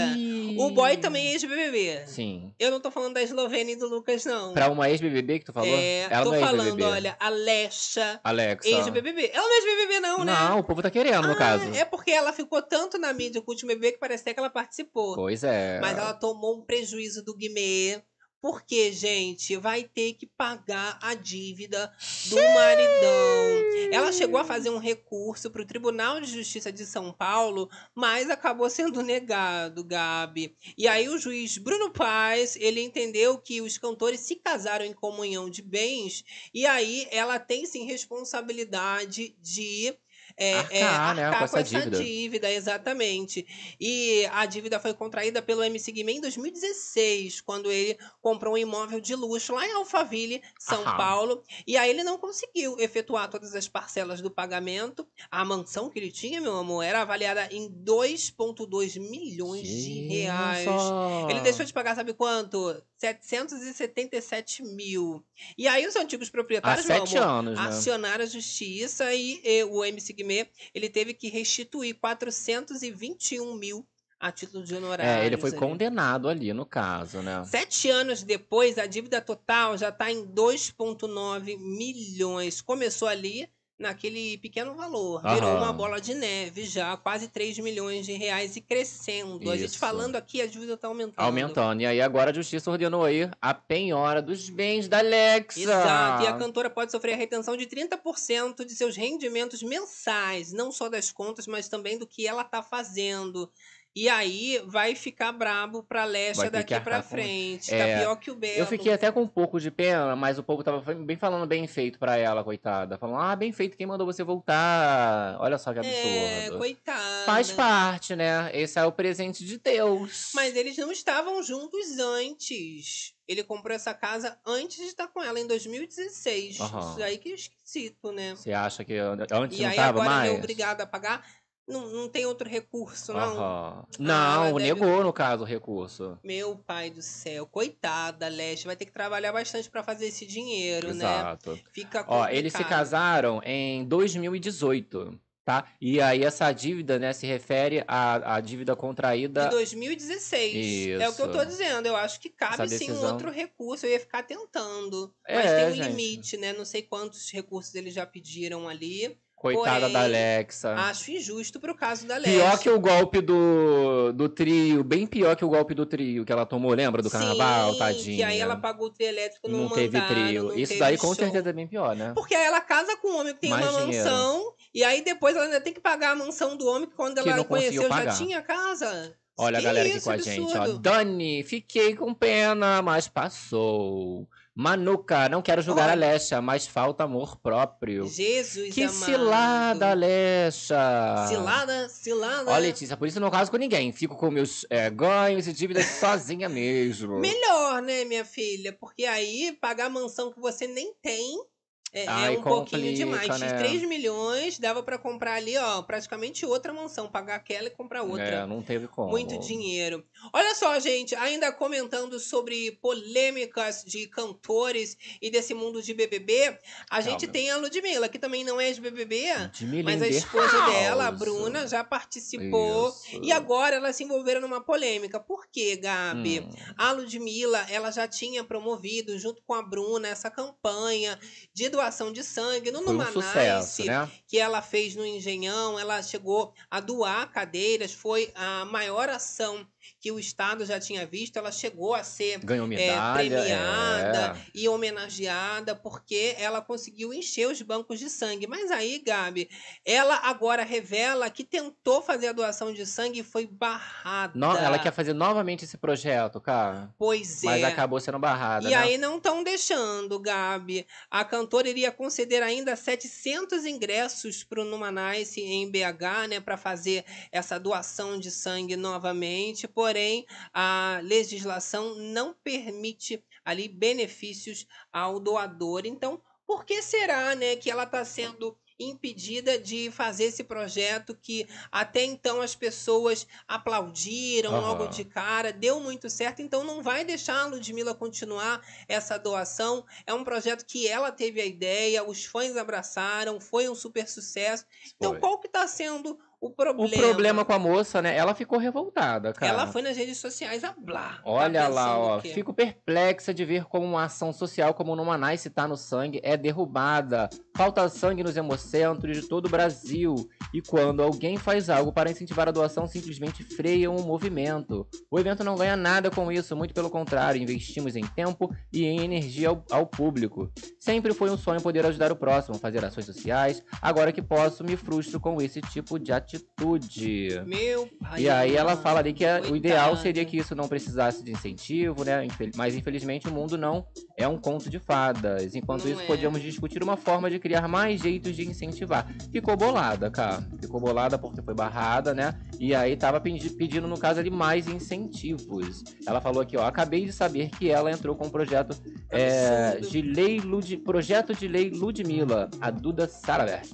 O boy também é ex-BBB. Sim. Eu não tô falando da Eslovênia e do Lucas, não. Pra uma ex-BBB que tu falou? É, Ela tô não é falando, olha, a Lesha, Alexa. ex-BBB. Ela não é ex-BBB, não, né? Não, o povo tá querendo, no Ah, caso. É porque ela ficou tanto na mídia com o último BBB que parece até que ela participou. Pois é. Mas ela tomou um prejuízo do Guimê. Porque, gente, vai ter que pagar a dívida do maridão. Ela chegou a fazer um recurso para o Tribunal de Justiça de São Paulo, mas acabou sendo negado, Gabi. E aí o juiz Bruno Paz, ele entendeu que os cantores se casaram em comunhão de bens, e aí ela tem sim responsabilidade de é, Arcar, é, né, arcar com essa dívida. dívida, exatamente. E a dívida foi contraída pelo MC Guimê em 2016, quando ele comprou um imóvel de luxo lá em Alphaville, São Aham. Paulo. E aí ele não conseguiu efetuar todas as parcelas do pagamento. A mansão que ele tinha, meu amor, era avaliada em 2,2 milhões de reais. Ele deixou de pagar, sabe quanto? 777 mil. E aí os antigos Há proprietários, meu sete amor, anos, né? acionaram a justiça e, eh, o MC Guimê, ele teve que restituir 421 mil a título de honorários. É, ele foi ali. condenado ali, no caso, né? Sete anos depois, a dívida total já está em 2,9 milhões. Começou ali naquele pequeno valor. Virou Aham. uma bola de neve já, quase 3 milhões de reais e crescendo. A gente Isso. falando aqui, a dívida está aumentando. Aumentando. E aí agora a justiça ordenou aí a penhora dos bens da Alexa. Exato, e a cantora pode sofrer a retenção de 30% de seus rendimentos mensais, não só das contas, mas também do que ela tá fazendo. E aí vai ficar brabo pra Lesha daqui pra arcar com- frente. É, tá pior que o Belo. Eu fiquei até com um pouco de pena, mas o povo tava bem falando bem feito pra ela, coitada. Falando, ah, bem feito, quem mandou você voltar? Olha só que absurdo. É, coitada. Faz parte, né? Esse é o presente de Deus. Mas eles não estavam juntos antes. Ele comprou essa casa antes de estar com ela, em 2016. Aham. Isso aí que é esquisito, né? Você acha que antes E não aí tava agora mais? ele é obrigado a pagar. Não, não tem outro recurso, não. Aham. Ah, Não, deve- negou no caso o recurso. Meu pai do céu, coitada, Leste, vai ter que trabalhar bastante pra fazer esse dinheiro, Exato. né? Fica Ó, complicado. eles se casaram em 2018, tá? E aí essa dívida, né, se refere à, à dívida contraída. De 2016. É o que eu tô Isso. dizendo. Eu acho que cabe Essa sim um decisão. outro recurso. Eu ia ficar tentando. É, Mas tem um gente. limite, né? Não sei quantos recursos eles já pediram ali. Coitada Porém, da Alexa. Acho injusto pro caso da Leste. Pior que o golpe do, do trio, bem pior que o golpe do trio que ela tomou, lembra do carnaval, Sim, tadinha? Que aí ela pagou o trio elétrico no não teve trio. não Isso teve daí com show. certeza é bem pior, né? Porque aí ela casa com um homem que tem Mais uma dinheiro. mansão. E aí depois ela ainda tem que pagar a mansão do homem que quando Que ela conheceu já tinha casa. Olha Que a galera aqui com a gente, ó. Dani, fiquei com pena, mas passou. Manuca, não quero julgar a Olha. Alexa, mas falta amor próprio. Jesus Que amado. cilada, Alexa! Cilada, cilada. Ó, Letícia, por isso eu não caso com ninguém. Fico com meus é, ganhos e dívidas sozinha mesmo. Melhor, né, minha filha? Porque aí pagar a mansão que você nem tem É, é um pouquinho complica, demais. né? 3 milhões dava pra comprar ali, ó, praticamente outra mansão. Pagar aquela e comprar outra. É, não teve como. Muito dinheiro. Olha só, gente, ainda comentando sobre polêmicas de cantores e desse mundo de BBB, a gente tem a Ludmilla, que também não é de BBB, Ludmilla mas a esposa house. dela, a Bruna, já participou. Isso. E agora elas se envolveram numa polêmica. Por quê, Gabi? Hum. A Ludmilla, ela já tinha promovido, junto com a Bruna, essa campanha de doação de sangue no Foi um sucesso, né? que ela fez no Engenhão. Ela chegou a doar cadeiras, foi a maior ação que o Estado já tinha visto. Ela chegou a ser é, medalha. premiada é. e homenageada porque ela conseguiu encher os bancos de sangue. Mas aí, Gabi, ela agora revela que tentou fazer a doação de sangue e foi barrada. No- ela quer fazer novamente esse projeto, cara. Pois é. Mas acabou sendo barrada, E né? aí não estão deixando, Gabi. A cantora iria conceder ainda 700 ingressos para o Numanice em BH, né, para fazer essa doação de sangue novamente. Porém, a legislação não permite ali benefícios ao doador. Então, por que será, né, que ela está sendo impedida de fazer esse projeto que até então as pessoas aplaudiram Aham. logo de cara, deu muito certo, então não vai deixar a Ludmilla continuar essa doação. É um projeto que ela teve a ideia, os fãs abraçaram, foi um super sucesso. Então, Foi. qual que está sendo o O problema? problema com a moça, né? Ela ficou revoltada, cara. Ela foi nas redes sociais a blá. Olha tá lá, ó. o? Fico perplexa de ver como uma ação social como no Manaus tá no sangue é derrubada. Falta sangue nos hemocentros de todo o Brasil. E quando alguém faz algo para incentivar a doação, simplesmente freiam o movimento. O evento não ganha nada com isso, muito pelo contrário, investimos em tempo e em energia ao, ao público. Sempre foi um sonho poder ajudar o próximo, fazer ações sociais. Agora que posso, me frustro com esse tipo de atitude. Meu pai. E aí ela fala ali que é- o ideal seria que isso não precisasse de incentivo, né? Mas infelizmente o mundo não é um conto de fadas. Enquanto Não isso, é. podíamos discutir uma forma de criar mais jeitos de incentivar. Ficou bolada, cara. Ficou bolada porque foi barrada, né? E aí tava pedi- pedindo, no caso ali, mais incentivos. Ela falou aqui, ó. Acabei de saber que ela entrou com um projeto é, de lei Lud... Projeto de Lei Ludmilla, a Duda Saravert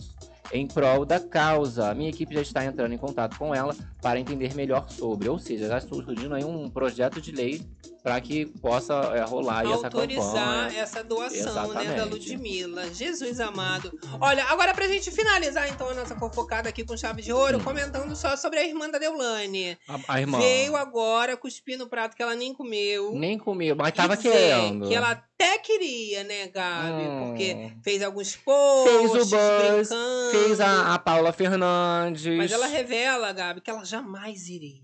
em prol da causa. A minha equipe já está entrando em contato com ela para entender melhor sobre. Ou seja, já está surgindo aí um projeto de lei para que possa é, rolar essa autorizar campanha. essa doação, né, da Exatamente. Ludmilla. Jesus amado. Olha, agora pra gente finalizar então a nossa fofocada aqui com chave de ouro, comentando só sobre a irmã da Deulane. A, a irmã Veio agora cuspir no prato que ela nem comeu. nem comeu, mas tava querendo. Que ela até queria, né, Gabi? Hum. Porque fez alguns Fez posts, o buzz, brincando. fez a, a Paula Fernandes. Mas ela revela, Gabi, que ela jamais iria.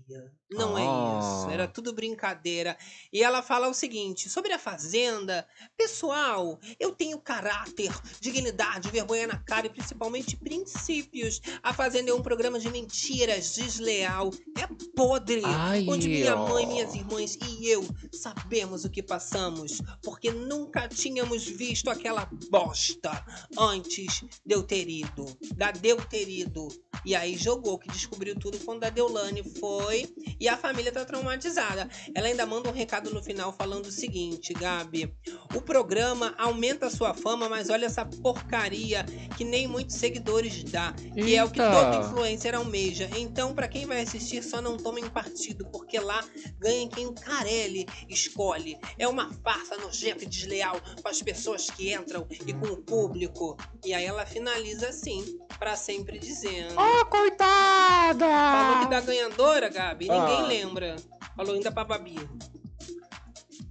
Não é Ah. isso. Era tudo brincadeira. E ela fala o seguinte: sobre a Fazenda, pessoal, eu tenho caráter, dignidade, vergonha na cara e principalmente princípios. A Fazenda é um programa de mentiras, desleal, é podre. Ai, onde minha ó. mãe, minhas irmãs e eu sabemos o que passamos, porque nunca tínhamos visto aquela bosta antes de eu ter ido. Da ido. E aí jogou, que descobriu tudo quando a Deulane foi. E a família tá traumatizada. Ela ainda manda um recado no final falando o seguinte, Gabi. O programa aumenta a sua fama, mas olha essa porcaria que nem muitos seguidores dá. Que é o que Eita. todo influencer almeja. Então, pra quem vai assistir, só não tomem partido, porque lá ganha quem o Carelli escolhe. É uma farsa nojenta e desleal com as pessoas que entram e com o público. E aí ela finaliza assim, pra sempre dizendo. Oh, coitada! Falou que da ganhadora, Gabi, ninguém Ah. lembra. Falou ainda pra Babi.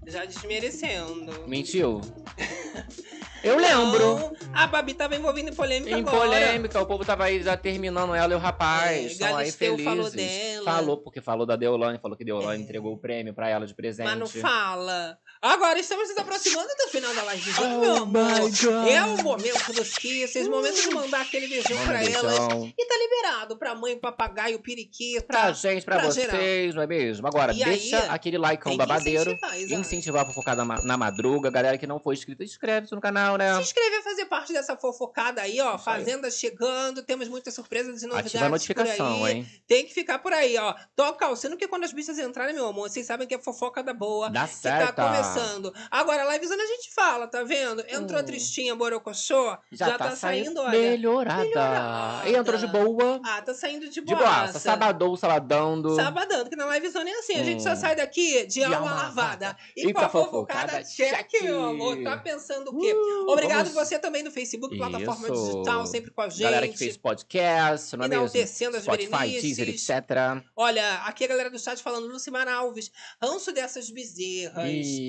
Já desmerecendo. Mentiu? Eu lembro. Não, a Babi tava envolvida em polêmica Em agora. polêmica, o povo tava aí já terminando ela e o rapaz. É, estão aí felizes. falou dela. Falou, porque falou da Deolane, falou que Deolane É. entregou o prêmio pra ela de presente. Mas não fala. Agora estamos nos aproximando do final da live de Oh meu amor. É o momento dos kisses, o momento de mandar aquele beijão Manda pra um elas. beijão. E tá liberado pra mãe, papagaio, periquito. Pra gente, pra, pra vocês, geral. não é mesmo? Agora, E deixa aí, aquele like que babadeiro. incentivar. Incentivar a fofocada na, madruga. Galera que não foi inscrita, inscreve-se no canal. né? Se inscrever, fazer parte dessa fofocada aí, ó. aí. Fazenda chegando, temos muitas surpresas e novidades Ativa a notificação, por aí. hein? Tem que ficar por aí, ó. Toca o sino que quando as bichas entrarem, meu amor, vocês sabem que é fofoca da boa. Dá que certo. tá começando. Agora, a livezona a gente fala, tá vendo? Entrou a Tristinha Borocochô, já, tá, saindo, olha. melhorada. melhorada. Entrou de boa. Ah, tá saindo de De boa. Sabadão, sabadando. Sabadão, que na livezona é assim. A gente Hum. só sai daqui de, alma, alma lavada. E, E com a fofocada, check, meu amor. Tá pensando o quê? Uh, Obrigado vamos- você também do Facebook, plataforma Isso. digital, sempre com a gente. Galera que fez podcast, não é mesmo? Enaltecendo as Spotify. Deezer, etc. Olha, aqui a galera do chat falando, Lucimar Alves, ranço dessas bezerras.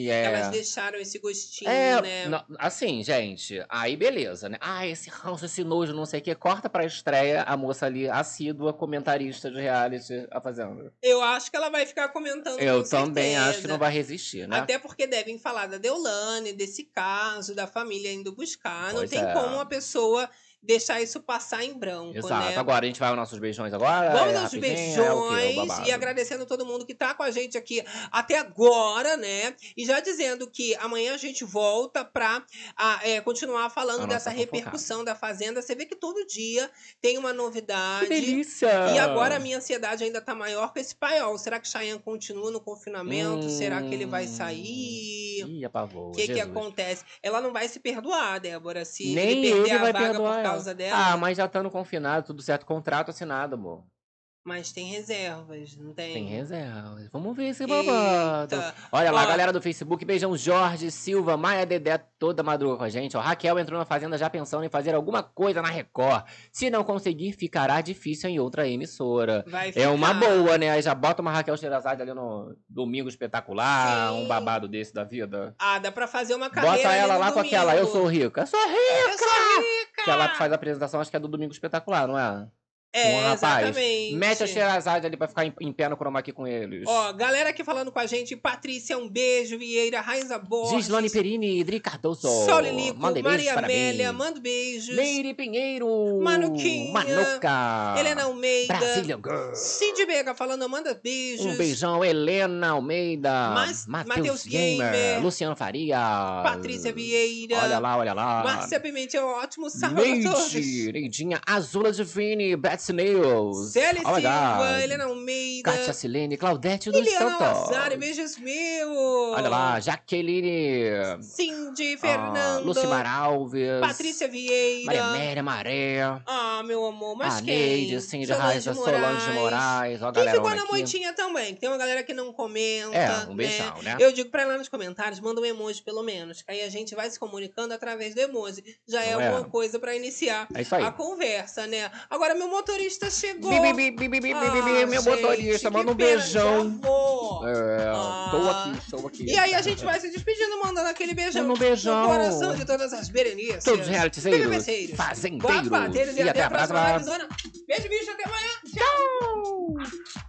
E é. Elas deixaram esse gostinho, É, né? não, assim, gente, aí beleza, né? Ah, esse ranço, esse nojo, não sei o que. Corta pra estreia a moça ali, assídua, comentarista de reality, a fazenda. Eu acho que ela vai ficar comentando Eu com também certeza. acho que não vai resistir, né? Até porque devem falar da Deolane, desse caso, da família indo buscar. Não Pois tem é. como uma pessoa deixar isso passar em branco, Exato. né? Agora a gente vai aos nossos beijões agora. Vamos é aos é beijões babado. e agradecendo todo mundo que tá com a gente aqui até agora, né? E já dizendo que amanhã a gente volta pra ah, é, continuar falando A dessa fofocada. repercussão da Fazenda. Você vê que todo dia tem uma novidade. Que delícia! E agora a minha ansiedade ainda tá maior com esse paiol. Será que Cheyenne continua no confinamento? Será que ele vai sair? Ih, apavou. O que, que Jesus. acontece? Ela não vai se perdoar, Débora, se Nem ele perder ele a vai vaga perdoar por ela. Causa dela. Ah, mas já estando confinado, tudo certo. Contrato assinado, amor. Mas tem reservas, não tem? Tem reservas. Vamos ver esse babado. Eita. Olha lá, Ó. galera do Facebook. Beijão, Jorge, Silva, Maia Dedé, toda madruga com a gente. Ó, Raquel entrou na Fazenda já pensando em fazer alguma coisa na Record. Se não conseguir, ficará difícil em outra emissora. Vai É uma ficar. boa, né? Aí já bota uma Raquel Sherazade ali no Domingo Espetacular, Sim. um babado desse da vida. Ah, dá pra fazer uma carreira Bota ela lá com domingo. aquela, eu sou rica. Eu sou rica! Eu sou rica! Que ela faz a apresentação, acho que é do Domingo Espetacular, não é? É, Com o rapaz. exatamente. Mete a Sherazade ali pra ficar em, em pé no chroma aqui com eles. Ó, galera aqui falando com a gente, Patrícia, um beijo, Vieira, Raiza Borges, Gislane Perini, Idri Cardoso. Sol Lilico, Mandem beijos Maria. Amélia, mando beijos. Leire Pinheiro. Manuquinha. Manuca. Helena Almeida. Brasília Girl. Cindy Vega falando, manda beijos. Um beijão, Helena Almeida. Mas- Matheus Gamer. Gamer. Luciano Faria. Patrícia Vieira. Olha lá, olha lá. Márcia Pimentel, ótimo sábado a todos. Neide, Neidinha Azula Divine, Betsy Nails. Célia Oh Silva. Helena Almeida. Kátia Silene, Claudete dos Santos. Lazari, beijos meus. Olha lá, Jaqueline. Cindy, ah, Fernando. Lucimar Alves. Patrícia Vieira. Maria Amélia Maré. Ah, meu amor, mas a quem? Neide, Cindy Raiza, Solange Moraes. Ó, Quem ficou na aqui. moitinha também, tem uma galera que não comenta. É, um beijão, né? Eu digo pra lá nos comentários, manda um emoji pelo menos. Aí a gente vai se comunicando através do emoji. Já é Não é? alguma coisa pra iniciar É a conversa, né? Agora, meu motorista chegou. Bi, bi, bi, bi, bi, ah, bi, bi, ah, meu gente, motorista, manda um beijão. É, ah. Tô aqui, estou aqui. E aí a gente vai se despedindo, mandando aquele beijão. Manda um beijão. No coração de todas as berenices. Todos os realitizeiros. Fazendeiros. E até a próxima, Arizona. Beijo, bicho, até amanhã. Tchau. Tchau.